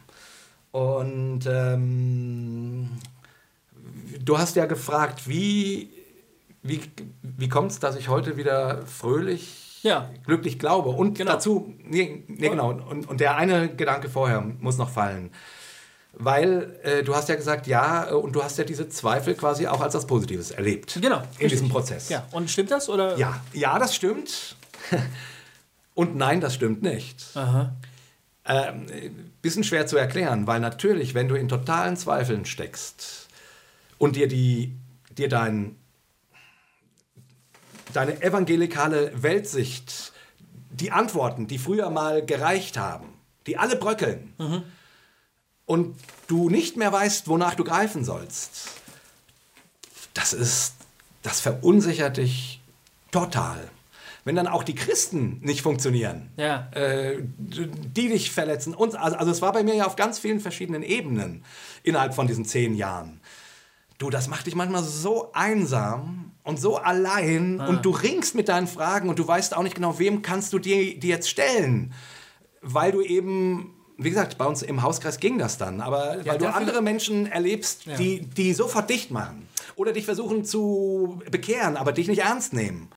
Und ähm, du hast ja gefragt, wie, wie, wie kommt es, dass ich heute wieder fröhlich, ja. glücklich glaube? Und genau. dazu, nee, nee genau, und, und der eine Gedanke vorher muss noch fallen. Weil äh, du hast ja gesagt, ja, äh, und du hast ja diese Zweifel quasi auch als was Positives erlebt. Genau. In richtig. diesem Prozess. Ja. Und stimmt das? Oder? Ja, ja, das stimmt. und nein, das stimmt nicht. Aha. Ähm, bisschen schwer zu erklären, weil natürlich, wenn du in totalen Zweifeln steckst und dir die, dir dein, deine evangelikale Weltsicht, die Antworten, die früher mal gereicht haben, die alle bröckeln, mhm und du nicht mehr weißt, wonach du greifen sollst, das ist, das verunsichert dich total. Wenn dann auch die Christen nicht funktionieren, ja. äh, die dich verletzen. Und, also, also es war bei mir ja auf ganz vielen verschiedenen Ebenen innerhalb von diesen zehn Jahren. Du, das macht dich manchmal so einsam und so allein ah. und du ringst mit deinen Fragen und du weißt auch nicht genau, wem kannst du dir die jetzt stellen, weil du eben wie gesagt, bei uns im Hauskreis ging das dann, aber ja, weil du andere Menschen erlebst, ja. die, die sofort dicht machen oder dich versuchen zu bekehren, aber dich nicht ernst nehmen.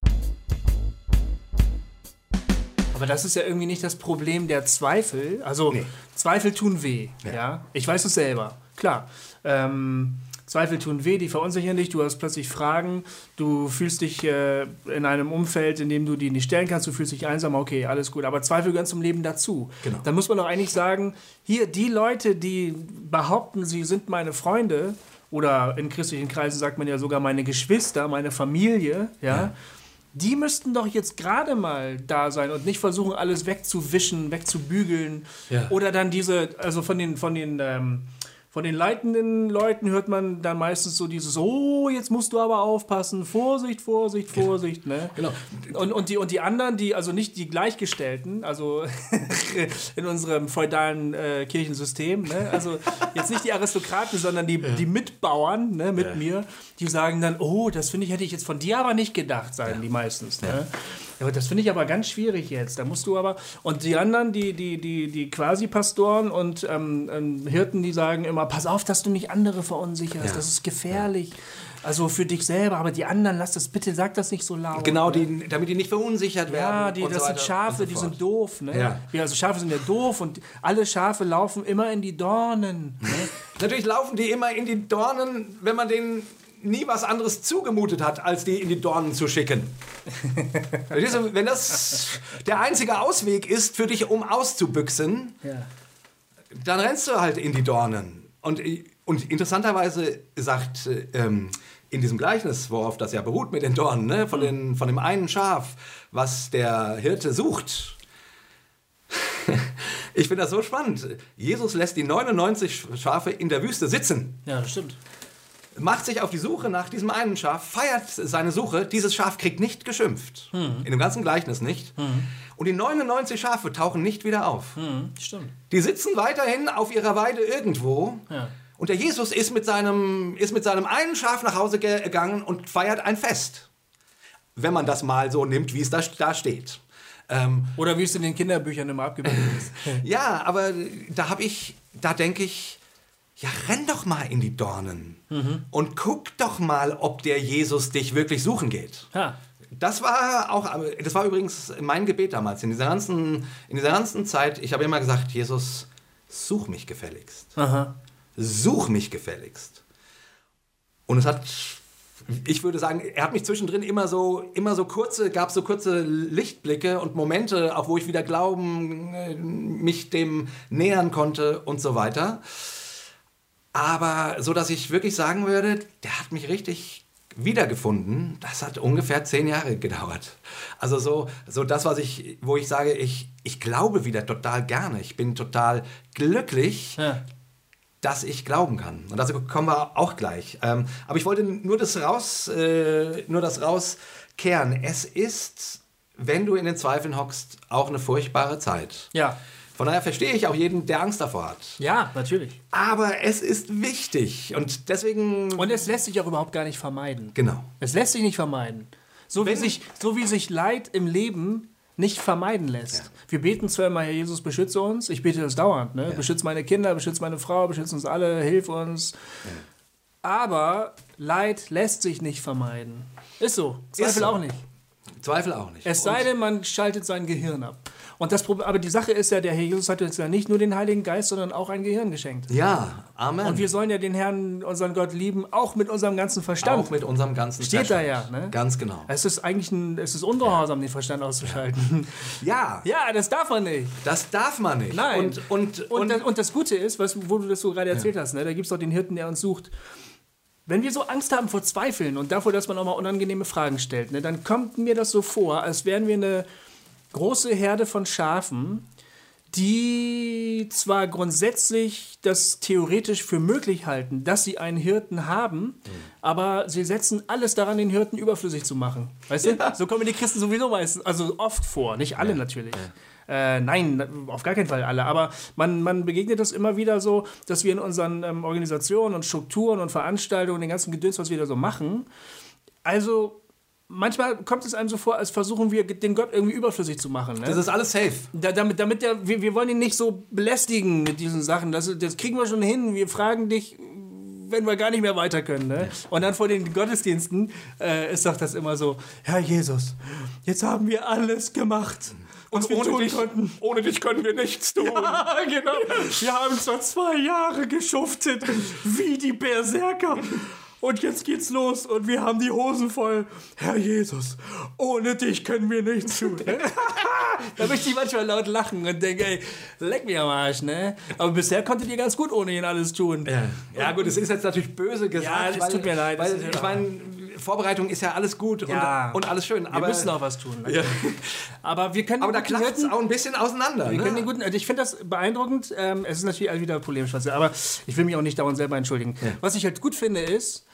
Aber das ist ja irgendwie nicht das Problem der Zweifel. Also nee. Zweifel tun weh. Ja. ja. Ich weiß es selber. Klar. Ähm, Zweifel tun weh, die verunsichern dich, du hast plötzlich Fragen, du fühlst dich äh, in einem Umfeld, in dem du die nicht stellen kannst, du fühlst dich einsam, okay, alles gut. Aber Zweifel gehören zum Leben dazu. Genau. Da muss man doch eigentlich sagen, hier, die Leute, die behaupten, sie sind meine Freunde, oder in christlichen Kreisen sagt man ja sogar meine Geschwister, meine Familie, ja. ja die müssten doch jetzt gerade mal da sein und nicht versuchen, alles wegzuwischen, wegzubügeln. Ja. Oder dann diese, also von den, von den ähm, von den leitenden Leuten hört man dann meistens so dieses, oh, jetzt musst du aber aufpassen, Vorsicht, Vorsicht, Vorsicht. Ne? Genau. Und, und, die, und die anderen, die, also nicht die Gleichgestellten, also in unserem feudalen äh, Kirchensystem, ne? also jetzt nicht die Aristokraten, sondern die, ja. die Mitbauern ne, mit ja. mir, die sagen dann, oh, das finde ich, hätte ich jetzt von dir aber nicht gedacht, sagen ja. die meistens. Ne? Ja, das finde ich aber ganz schwierig jetzt. Da musst du aber. Und die anderen, die, die, die, die Quasi-Pastoren und ähm, ähm, Hirten, die sagen immer: Pass auf, dass du nicht andere verunsicherst. Ja. Das ist gefährlich. Also für dich selber, aber die anderen, lass das bitte, sag das nicht so laut. Genau, die, damit die nicht verunsichert werden. Ja, die, das so sind Schafe, so die sind doof. Ne? Ja. ja. also Schafe sind ja doof und alle Schafe laufen immer in die Dornen. Ne? Natürlich laufen die immer in die Dornen, wenn man denen nie was anderes zugemutet hat, als die in die Dornen zu schicken. Wenn das der einzige Ausweg ist für dich, um auszubüchsen, ja. dann rennst du halt in die Dornen. Und, und interessanterweise sagt ähm, in diesem Gleichnis, worauf das ja beruht mit den Dornen, ne, von, den, von dem einen Schaf, was der Hirte sucht. ich finde das so spannend. Jesus lässt die 99 Schafe in der Wüste sitzen. Ja, das stimmt macht sich auf die Suche nach diesem einen Schaf, feiert seine Suche. Dieses Schaf kriegt nicht geschimpft. In dem ganzen Gleichnis nicht. Und die 99 Schafe tauchen nicht wieder auf. Stimmt. Die sitzen weiterhin auf ihrer Weide irgendwo. Ja. Und der Jesus ist mit, seinem, ist mit seinem einen Schaf nach Hause ge- gegangen und feiert ein Fest. Wenn man das mal so nimmt, wie es da, da steht. Ähm, Oder wie es in den Kinderbüchern immer abgebildet ist. ja, aber da habe ich, da denke ich, ja, renn doch mal in die Dornen und guck doch mal, ob der Jesus dich wirklich suchen geht. Ha. Das war auch, das war übrigens mein Gebet damals, in dieser ganzen, in dieser ganzen Zeit. Ich habe immer gesagt, Jesus, such mich gefälligst. Aha. Such mich gefälligst. Und es hat, ich würde sagen, er hat mich zwischendrin immer so, immer so kurze, gab so kurze Lichtblicke und Momente, auch wo ich wieder Glauben, äh, mich dem nähern konnte und so weiter. Aber so, dass ich wirklich sagen würde, der hat mich richtig wiedergefunden. Das hat ungefähr zehn Jahre gedauert. Also so, so das, was ich, wo ich sage, ich, ich glaube wieder total gerne. Ich bin total glücklich, Ja. dass ich glauben kann. Und dazu kommen wir auch gleich. Ähm, aber ich wollte nur das raus, äh, nur das rauskehren. Es ist, wenn du in den Zweifeln hockst, auch eine furchtbare Zeit. Ja. Von daher verstehe ich auch jeden, der Angst davor hat. Ja, natürlich. Aber es ist wichtig und deswegen. Und es lässt sich auch überhaupt gar nicht vermeiden. genau. Es lässt sich nicht vermeiden. So wie sich, so wie sich Leid im Leben nicht vermeiden lässt. Wir beten zwar immer, Herr Jesus, beschütze uns. Ich bete das dauernd. Ne? Beschütze meine Kinder, beschütze meine Frau, beschütze uns alle, hilf uns. Aber Leid lässt sich nicht vermeiden. Ist so. Zweifel so. auch nicht. Zweifel auch nicht. Es sei denn, man schaltet sein Gehirn ab. Und das Problem, aber die Sache ist ja, der Herr Jesus hat uns ja nicht nur den Heiligen Geist, sondern auch ein Gehirn geschenkt. ja, Amen. Und wir sollen ja den Herrn, unseren Gott lieben, auch mit unserem ganzen Verstand. auch mit unserem ganzen Steht da ja, Verstand. ne? Ganz genau. Es ist eigentlich ein, es ist ungehorsam, den Verstand auszuschalten. Ja, Ja, das darf man nicht. das darf man nicht. Nein. Und, und, Und, und, das, und das Gute ist, was, wo du das so gerade erzählt hast, ne, da gibt es doch den Hirten, der uns sucht. Wenn wir so Angst haben vor Zweifeln und davor, dass man auch mal unangenehme Fragen stellt, ne, dann kommt mir das so vor, als wären wir eine große Herde von Schafen, die zwar grundsätzlich das theoretisch für möglich halten, dass sie einen Hirten haben, aber sie setzen alles daran, den Hirten überflüssig zu machen. Weißt du? So kommen die Christen sowieso meistens, also oft vor, nicht alle natürlich. Äh, nein, auf gar keinen Fall alle. Aber man, man begegnet das immer wieder so, dass wir in unseren ähm, Organisationen und Strukturen und Veranstaltungen, den ganzen Gedöns, was wir da so machen, also manchmal kommt es einem so vor, als versuchen wir, den Gott irgendwie überflüssig zu machen. Ne? das ist alles safe. Da, damit, damit der, wir, wir wollen ihn nicht so belästigen mit diesen Sachen. Das, das kriegen wir schon hin. Wir fragen dich, wenn wir gar nicht mehr weiter können. Ne? Und dann vor den Gottesdiensten äh, ist doch das immer so: Herr Jesus, jetzt haben wir alles gemacht. Was wir tun konnten. ohne dich können wir nichts tun. Ah, genau. Wir haben zwar zwei Jahre geschuftet, wie die Berserker. Und jetzt geht's los und wir haben die Hosen voll. Herr Jesus, ohne dich können wir nichts tun. da möchte ich manchmal laut lachen und denke, ey, leck mich am Arsch, ne? Aber bisher konntet ihr ganz gut ohne ihn alles tun. Ja. ja, gut, es ist jetzt natürlich böse gesagt. Ja, das tut mir leid, Weil, ja- ich meine, Vorbereitung ist ja alles gut Ja. und, und alles schön. Wir Aber, müssen auch was tun. Ne? Ja. Aber wir können aber da klappt es auch ein bisschen auseinander. Wir können den Ne? guten, also ich finde das beeindruckend. Ähm, es ist natürlich wieder polemisch, was aber ich will mich auch nicht dauernd selber entschuldigen. Was ich halt gut finde, ist,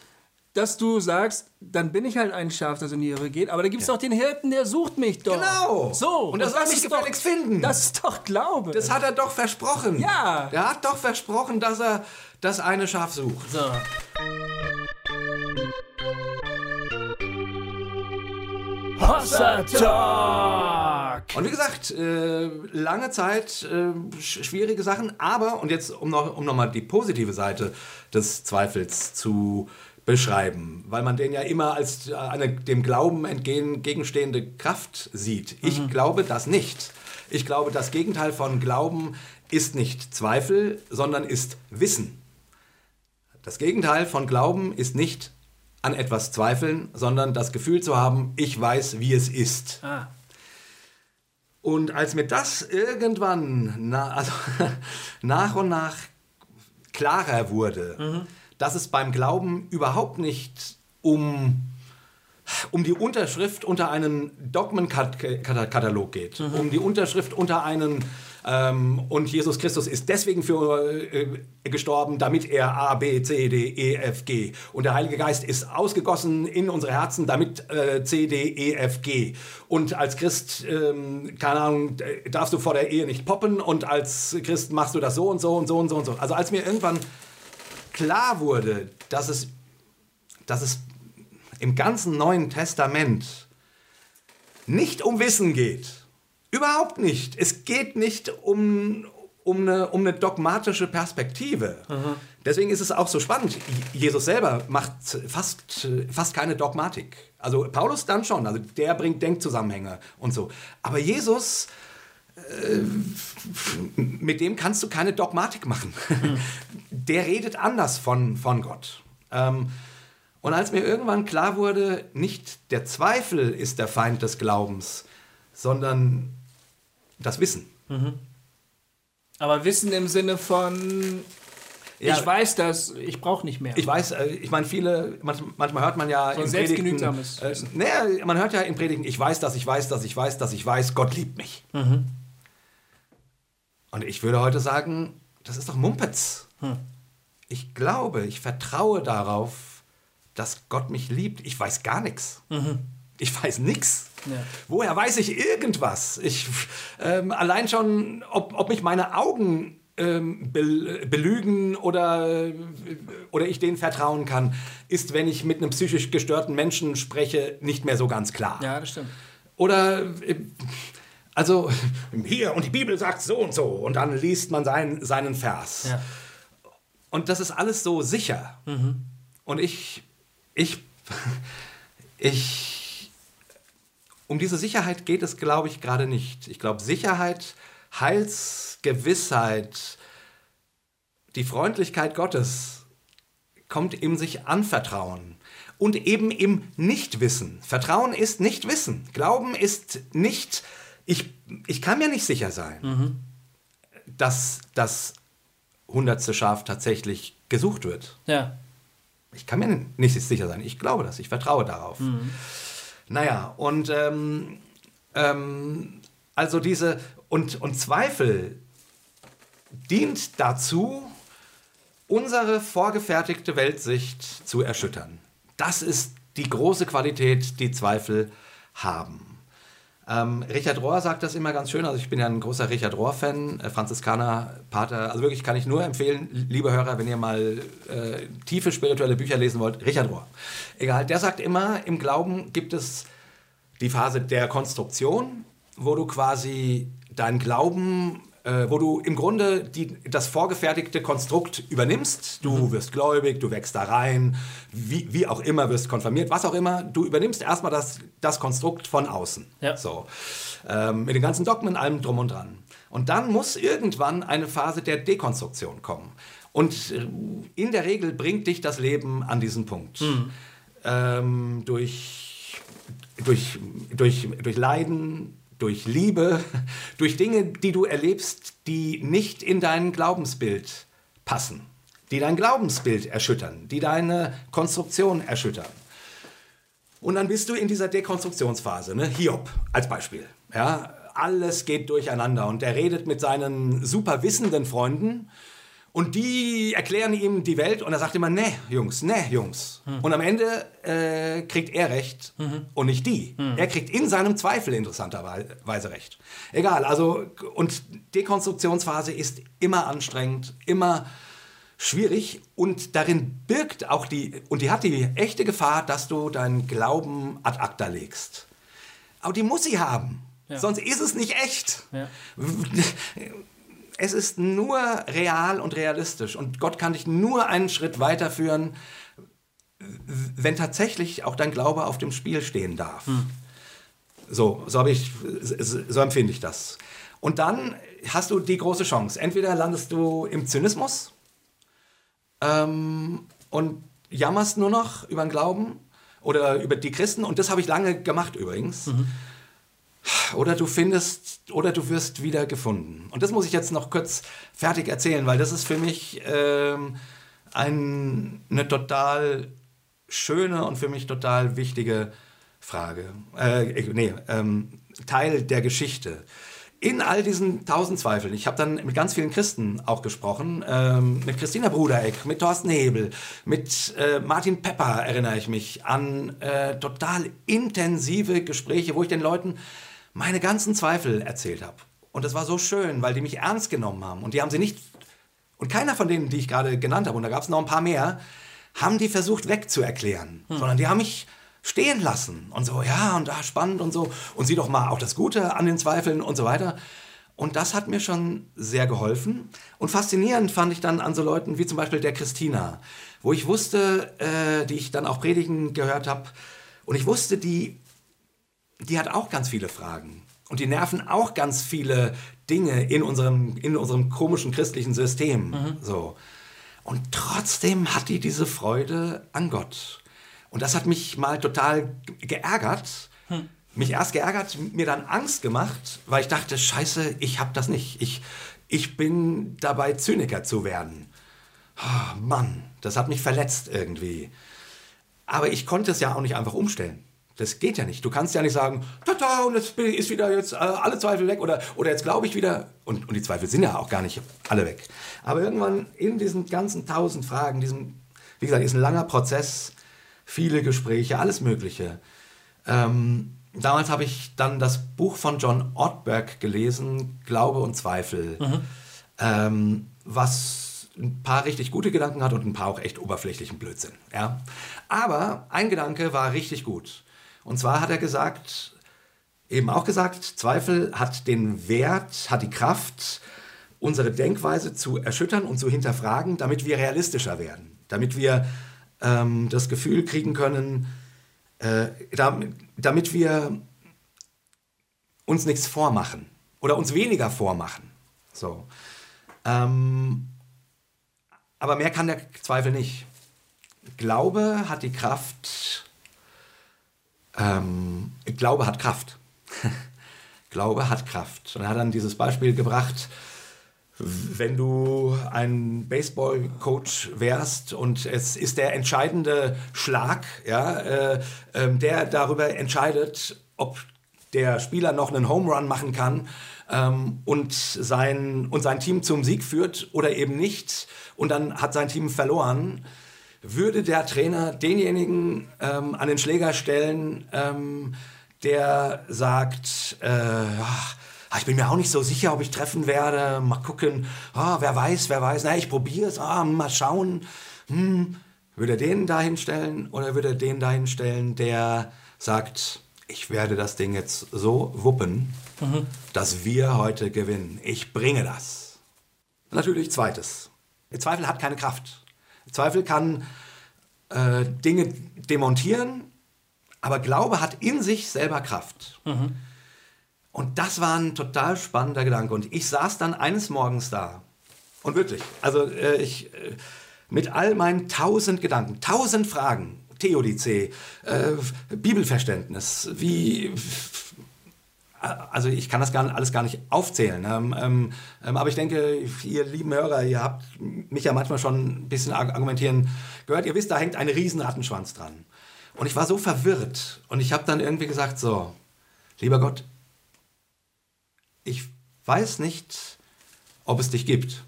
dass du sagst, dann bin ich halt ein Schaf, das in die Irre geht, aber da gibt es doch den Hirten, der sucht mich doch. Genau. So. Und das soll mich gefälligst doch, finden. Das ist doch Glaube. Das hat er doch versprochen. Ja. Er hat doch versprochen, dass er das eine Schaf sucht. so. Hossa Talk! Und wie gesagt, äh, lange Zeit äh, sch schwierige Sachen, aber, und jetzt um noch, um noch mal die positive Seite des Zweifels zu beschreiben, weil man den ja immer als eine dem Glauben entgegenstehende Kraft sieht. Ich glaube das nicht. Ich glaube, das Gegenteil von Glauben ist nicht Zweifel, sondern ist Wissen. Das Gegenteil von Glauben ist nicht an etwas zweifeln, sondern das Gefühl zu haben, ich weiß, wie es ist. Ah. Und als mir das irgendwann na, also, nach und nach klarer wurde, dass es beim Glauben überhaupt nicht um, um die Unterschrift unter einen Dogmenkatalog geht, um die Unterschrift unter einen, Ähm, und Jesus Christus ist deswegen für äh, gestorben, damit er A, B, C, D, E, F, G. Und der Heilige Geist ist ausgegossen in unsere Herzen, damit äh, C, D, E, F, G. Und als Christ, ähm, keine Ahnung, darfst du vor der Ehe nicht poppen und als Christ machst du das so und so und so und so und so. Also als mir irgendwann klar wurde, dass es, dass es im ganzen Neuen Testament nicht um Wissen geht, überhaupt nicht. Es geht nicht um, um, eine, um eine dogmatische Perspektive. Mhm. Deswegen ist es auch so spannend. Jesus selber macht fast, fast keine Dogmatik. Also Paulus dann schon, also der bringt Denkzusammenhänge und so. Aber Jesus, mit dem kannst du keine Dogmatik machen. Mhm. Der redet anders von, von Gott. Ähm, und als mir irgendwann klar wurde, nicht der Zweifel ist der Feind des Glaubens, sondern das Wissen. Mhm. Aber Wissen im Sinne von, ja, ich weiß das, ich brauche nicht mehr. Ich weiß, äh, ich meine, viele, manchmal hört man ja so in Predigten, äh, nee, man hört ja in Predigten, ich weiß das, ich weiß das, ich weiß das, ich weiß, Gott liebt mich. Mhm. Und ich würde heute sagen, das ist doch Mumpitz. Hm. Ich glaube, ich vertraue darauf, dass Gott mich liebt. Ich weiß gar nichts. Mhm. Ich weiß nichts. Ja. Woher weiß ich irgendwas? Ich, ähm, allein schon, ob, ob mich meine Augen ähm, belügen oder, oder ich denen vertrauen kann, ist, wenn ich mit einem psychisch gestörten Menschen spreche, nicht mehr so ganz klar. Ja, das stimmt. Oder, äh, also, hier und die Bibel sagt so und so und dann liest man sein, seinen Vers. Ja. Und das ist alles so sicher. Mhm. Und ich ich, ich, um diese Sicherheit geht es, glaube ich, gerade nicht. Ich glaube, Sicherheit, Heilsgewissheit, die Freundlichkeit Gottes kommt im sich anvertrauen und eben im Nichtwissen. Vertrauen ist Nichtwissen. Glauben ist nicht, ich, ich kann mir nicht sicher sein, mhm. dass das hundertste Schaf tatsächlich gesucht wird. Ja. Ich kann mir nicht sicher sein. Ich glaube das. Ich vertraue darauf. Mhm. Naja, und ähm, ähm, also diese und, und Zweifel dient dazu, unsere vorgefertigte Weltsicht zu erschüttern. Das ist die große Qualität, die Zweifel haben. Ähm, Richard Rohr sagt das immer ganz schön. Also ich bin ja ein großer Richard Rohr-Fan, äh, Franziskaner, Pater. Also wirklich kann ich nur empfehlen, liebe Hörer, wenn ihr mal äh, tiefe spirituelle Bücher lesen wollt, Richard Rohr. Egal, der sagt immer, im Glauben gibt es die Phase der Konstruktion, wo du quasi deinen Glauben äh, wo du im Grunde die, das vorgefertigte Konstrukt übernimmst. Du mhm. wirst gläubig, du wächst da rein, wie, wie auch immer, wirst konfirmiert, was auch immer. Du übernimmst erstmal das, das Konstrukt von außen. Ja. So. Ähm, mit den ganzen Dogmen, allem drum und dran. Und dann muss irgendwann eine Phase der Dekonstruktion kommen. Und äh, in der Regel bringt dich das Leben an diesen Punkt. Mhm. Ähm, durch, durch, durch, durch Leiden, durch Liebe, durch Dinge, die du erlebst, die nicht in dein Glaubensbild passen, die dein Glaubensbild erschüttern, die deine Konstruktion erschüttern. Und dann bist du in dieser Dekonstruktionsphase, ne? Hiob als Beispiel. Ja? Alles geht durcheinander und er redet mit seinen super wissenden Freunden und die erklären ihm die Welt und er sagt immer, ne, Jungs, ne, Jungs. Hm. Und am Ende äh, kriegt er recht mhm. und nicht die. Mhm. Er kriegt in seinem Zweifel interessanterweise recht. Egal, also und Dekonstruktionsphase ist immer anstrengend, immer schwierig und darin birgt auch die, und die hat die echte Gefahr, dass du deinen Glauben ad acta legst. Aber die muss sie haben. Ja. Sonst ist es nicht echt. Ja. es ist nur real und realistisch und Gott kann dich nur einen Schritt weiterführen, wenn tatsächlich auch dein Glaube auf dem Spiel stehen darf. Hm. So, so, ich, so empfinde ich das. Und dann hast du die große Chance. Entweder landest du im Zynismus ähm, und jammerst nur noch über den Glauben oder über die Christen. Und das habe ich lange gemacht übrigens. Mhm. Oder du findest, oder du wirst wieder gefunden. Und das muss ich jetzt noch kurz fertig erzählen, weil das ist für mich ähm, ein, eine total schöne und für mich total wichtige Frage. Äh, nee, ähm, Teil der Geschichte. in all diesen tausend Zweifeln, ich habe dann mit ganz vielen Christen auch gesprochen, ähm, mit Christina Brudereck, mit Thorsten Hebel, mit äh, Martin Pepper erinnere ich mich an äh, total intensive Gespräche, wo ich den Leuten meine ganzen Zweifel erzählt habe. Und das war so schön, weil die mich ernst genommen haben. Und die haben sie nicht, und keiner von denen, die ich gerade genannt habe, und da gab es noch ein paar mehr, haben die versucht wegzuerklären, hm. sondern die haben mich stehen lassen und so, ja, und da spannend und so. Und sieh doch mal auch das Gute an den Zweifeln und so weiter. Und das hat mir schon sehr geholfen. Und faszinierend fand ich dann an so Leuten wie zum Beispiel der Christina, wo ich wusste, äh, die ich dann auch predigen gehört habe. Und ich wusste, die, die hat auch ganz viele Fragen. Und die nerven auch ganz viele Dinge in unserem, in unserem komischen christlichen System. Mhm. So. Und trotzdem hat die diese Freude an Gott. Und das hat mich mal total geärgert. Hm. Mich erst geärgert, mir dann Angst gemacht, weil ich dachte, scheiße, ich hab das nicht. Ich, ich bin dabei, Zyniker zu werden. Oh, Mann, das hat mich verletzt irgendwie. Aber ich konnte es ja auch nicht einfach umstellen. Das geht ja nicht. Du kannst ja nicht sagen, tata, und jetzt ist wieder jetzt äh, alle Zweifel weg oder, oder jetzt glaube ich wieder. Und, und die Zweifel sind ja auch gar nicht alle weg. Aber irgendwann in diesen ganzen tausend Fragen, diesem, wie gesagt, ist ein langer Prozess, viele Gespräche, alles Mögliche. Ähm, damals habe ich dann das Buch von John Ortberg gelesen, Glaube und Zweifel, mhm. ähm, was ein paar richtig gute Gedanken hat und ein paar auch echt oberflächlichen Blödsinn. Ja? Aber ein Gedanke war richtig gut. Und zwar hat er gesagt, eben auch gesagt, Zweifel hat den Wert, hat die Kraft, unsere Denkweise zu erschüttern und zu hinterfragen, damit wir realistischer werden, damit wir ähm, das Gefühl kriegen können, äh, damit, damit wir uns nichts vormachen oder uns weniger vormachen. So. Ähm, aber mehr kann der Zweifel nicht. Glaube hat die Kraft, ähm, Glaube hat Kraft. Glaube hat Kraft. Und er hat dann dieses Beispiel gebracht, wenn du ein Baseball-Coach wärst und es ist der entscheidende Schlag, ja, äh, äh, der darüber entscheidet, ob der Spieler noch einen Home Run machen kann ähm, und, sein, und sein Team zum Sieg führt oder eben nicht und dann hat sein Team verloren, würde der Trainer denjenigen ähm, an den Schläger stellen, ähm, der sagt, äh, ach, ich bin mir auch nicht so sicher, ob ich treffen werde. Mal gucken. Ah, wer weiß, wer weiß. Na, ich probiere es. Ah, mal schauen. Hm. Würde er den dahin stellen oder würde er den dahin stellen, der sagt, ich werde das Ding jetzt so wuppen, mhm. dass wir heute gewinnen. Ich bringe das. Natürlich zweites. Zweifel hat keine Kraft. Zweifel kann äh, Dinge demontieren, aber Glaube hat in sich selber Kraft. Mhm. Und das war ein total spannender Gedanke. Und ich saß dann eines Morgens da. Und wirklich, also äh, ich, äh, mit all meinen tausend Gedanken, tausend Fragen, Theodizee, äh, Bibelverständnis, wie, also ich kann das gar, alles gar nicht aufzählen. Ähm, ähm, ähm, aber ich denke, ihr lieben Hörer, ihr habt mich ja manchmal schon ein bisschen argumentieren gehört. Ihr wisst, da hängt ein riesen Rattenschwanz dran. Und ich war so verwirrt. Und ich habe dann irgendwie gesagt, so, lieber Gott, ich weiß nicht, ob es dich gibt.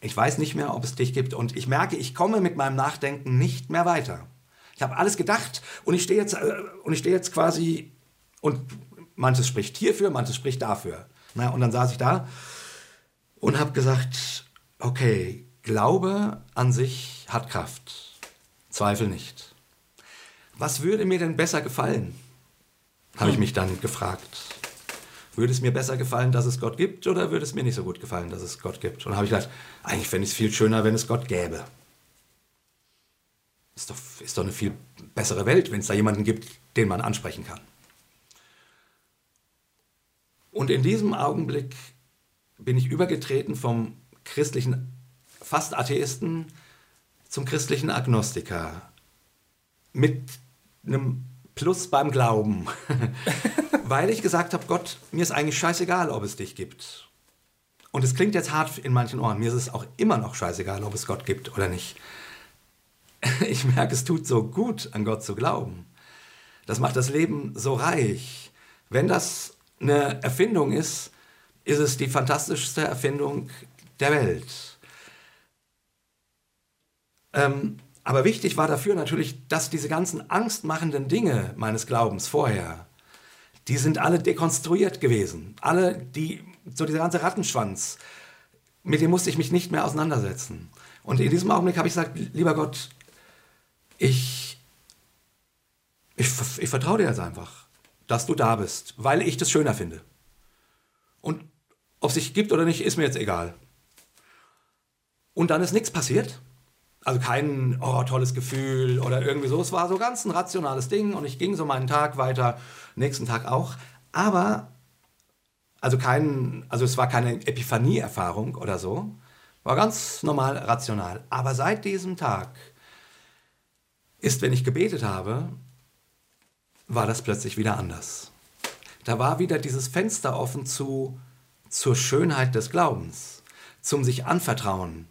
Ich weiß nicht mehr, ob es dich gibt. Und ich merke, ich komme mit meinem Nachdenken nicht mehr weiter. Ich habe alles gedacht und ich stehe jetzt, äh, und ich stehe jetzt quasi und manches spricht hierfür, manches spricht dafür. Na, und dann saß ich da und habe gesagt, okay, Glaube an sich hat Kraft, Zweifel nicht. Was würde mir denn besser gefallen? Habe ich mich dann gefragt. Würde es mir besser gefallen, dass es Gott gibt, oder würde es mir nicht so gut gefallen, dass es Gott gibt? Und habe ich gedacht, eigentlich fände ich es viel schöner, wenn es Gott gäbe. Ist doch, ist doch eine viel bessere Welt, wenn es da jemanden gibt, den man ansprechen kann. Und in diesem Augenblick bin ich übergetreten vom christlichen, fast Atheisten zum christlichen Agnostiker. Mit einem Plus beim Glauben. Weil ich gesagt habe, Gott, mir ist eigentlich scheißegal, ob es dich gibt. Und es klingt jetzt hart in manchen Ohren. Mir ist es auch immer noch scheißegal, ob es Gott gibt oder nicht. Ich merke, es tut so gut, an Gott zu glauben. Das macht das Leben so reich. Wenn das eine Erfindung ist, ist es die fantastischste Erfindung der Welt. Ähm, aber wichtig war dafür natürlich, dass diese ganzen angstmachenden Dinge meines Glaubens vorher, die sind alle dekonstruiert gewesen. Alle, die, so dieser ganze Rattenschwanz, mit dem musste ich mich nicht mehr auseinandersetzen. Und in diesem Augenblick habe ich gesagt, lieber Gott, ich, ich, ich vertraue dir jetzt einfach, dass du da bist, weil ich das schöner finde. Und ob es sich gibt oder nicht, ist mir jetzt egal. Und dann ist nichts passiert. Also kein oh, tolles Gefühl oder irgendwie so. Es war so ganz ein rationales Ding und ich ging so meinen Tag weiter, nächsten Tag auch. Aber, also kein, also es war keine Epiphanie-Erfahrung oder so. War ganz normal rational. Aber seit diesem Tag ist, wenn ich gebetet habe, war das plötzlich wieder anders. Da war wieder dieses Fenster offen zu, zur Schönheit des Glaubens, zum sich anvertrauen,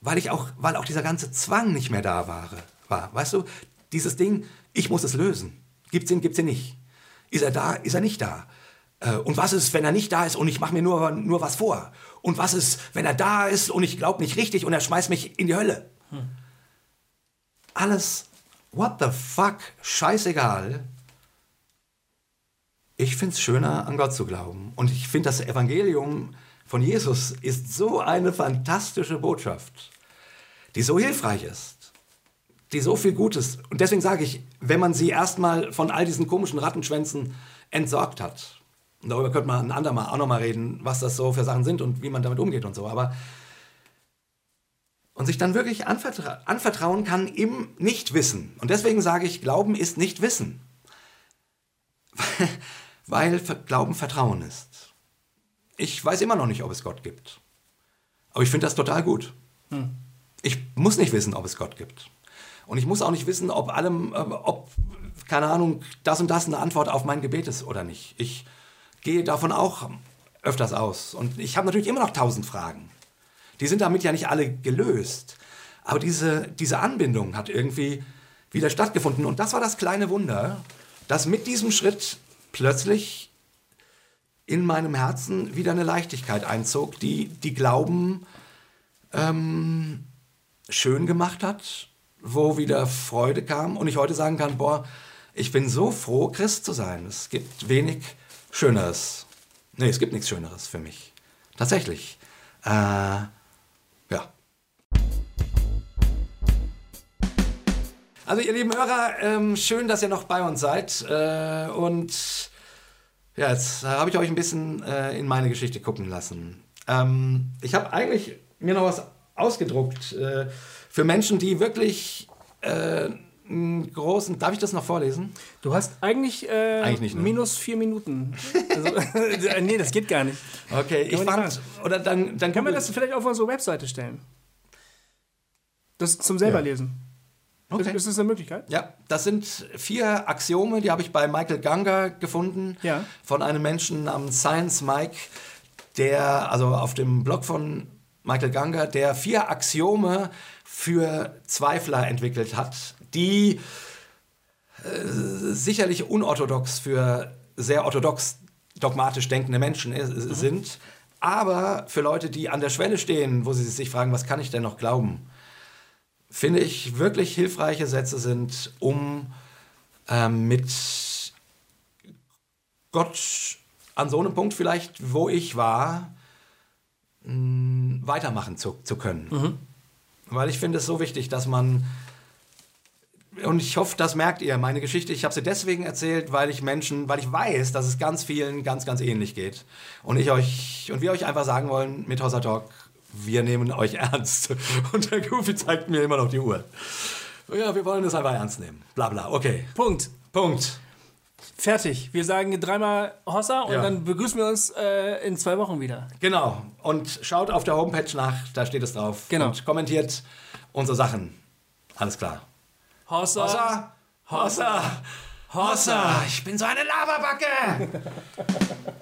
weil ich auch, weil auch dieser ganze Zwang nicht mehr da war. war. Weißt du, dieses Ding, ich muss es lösen. Gibt's ihn, gibt's ihn nicht. Ist er da, ist er nicht da? Äh, und was ist, wenn er nicht da ist und ich mache mir nur, nur was vor? Und was ist, wenn er da ist und ich glaube nicht richtig und er schmeißt mich in die Hölle? Hm. Alles, what the fuck, scheißegal. Ich finde es schöner, an Gott zu glauben. Und ich finde, das Evangelium von Jesus ist so eine fantastische Botschaft die so hilfreich ist, die so viel Gutes. Und deswegen sage ich, wenn man sie erstmal von all diesen komischen Rattenschwänzen entsorgt hat, und darüber könnte man ein andermal auch nochmal reden, was das so für Sachen sind und wie man damit umgeht und so, aber und sich dann wirklich anvertra anvertrauen kann im Nichtwissen. Und deswegen sage ich, Glauben ist nicht Wissen. Weil Glauben Vertrauen ist. Ich weiß immer noch nicht, ob es Gott gibt. Aber ich finde das total gut. Hm. Ich muss nicht wissen, ob es Gott gibt. Und ich muss auch nicht wissen, ob allem, äh, ob, keine Ahnung, das und das eine Antwort auf mein Gebet ist oder nicht. Ich gehe davon auch öfters aus. Und ich habe natürlich immer noch tausend Fragen. Die sind damit ja nicht alle gelöst. Aber diese, diese Anbindung hat irgendwie wieder stattgefunden. Und das war das kleine Wunder, dass mit diesem Schritt plötzlich in meinem Herzen wieder eine Leichtigkeit einzog, die, die Glauben ähm, schön gemacht hat, wo wieder Freude kam und ich heute sagen kann, boah, ich bin so froh, Christ zu sein. Es gibt wenig Schöneres. Nee, es gibt nichts Schöneres für mich. Tatsächlich. Äh, Also ihr lieben Hörer, ähm, schön, dass ihr noch bei uns seid. Äh, und ja, jetzt habe ich euch ein bisschen äh, in meine Geschichte gucken lassen. Ähm, ich habe eigentlich mir noch was ausgedruckt äh, für Menschen, die wirklich äh, einen großen. Darf ich das noch vorlesen? Du hast eigentlich, äh, eigentlich nicht, ne? minus vier Minuten. Also, nee, das geht gar nicht. Okay, ich fand. Oder dann, dann können wir das vielleicht auf unsere Webseite stellen. Das zum selber ja. lesen. Okay. Ist das eine Möglichkeit? Ja, das sind vier Axiome, die habe ich bei Michael Ganga gefunden. Ja. Von einem Menschen namens Science Mike, der, also auf dem Blog von Michael Ganga, der vier Axiome für Zweifler entwickelt hat, die äh, sicherlich unorthodox für sehr orthodox dogmatisch denkende Menschen mhm. sind, aber für Leute, die an der Schwelle stehen, wo sie sich fragen, was kann ich denn noch glauben, finde ich wirklich hilfreiche Sätze sind, um äh, mit Gott an so einem Punkt vielleicht, wo ich war, mh, weitermachen zu, zu können. Mhm. Weil ich finde es so wichtig, dass man und ich hoffe, das merkt ihr, meine Geschichte. Ich habe sie deswegen erzählt, weil ich Menschen, weil ich weiß, dass es ganz vielen ganz, ganz ähnlich geht. Und ich euch und wir euch einfach sagen wollen mit Hossa Talk, wir nehmen euch ernst. Und der Goofy zeigt mir immer noch die Uhr. Ja, wir wollen das einfach ernst nehmen. Bla bla. Okay. Punkt. Punkt. Fertig. Wir sagen dreimal Hossa und ja. dann begrüßen wir uns äh, in zwei Wochen wieder. Genau. Und schaut auf der Homepage nach, da steht es drauf. Genau. Und kommentiert unsere Sachen. Alles klar. Hossa. Hossa. Hossa. Hossa. Ich bin so eine Laberbacke.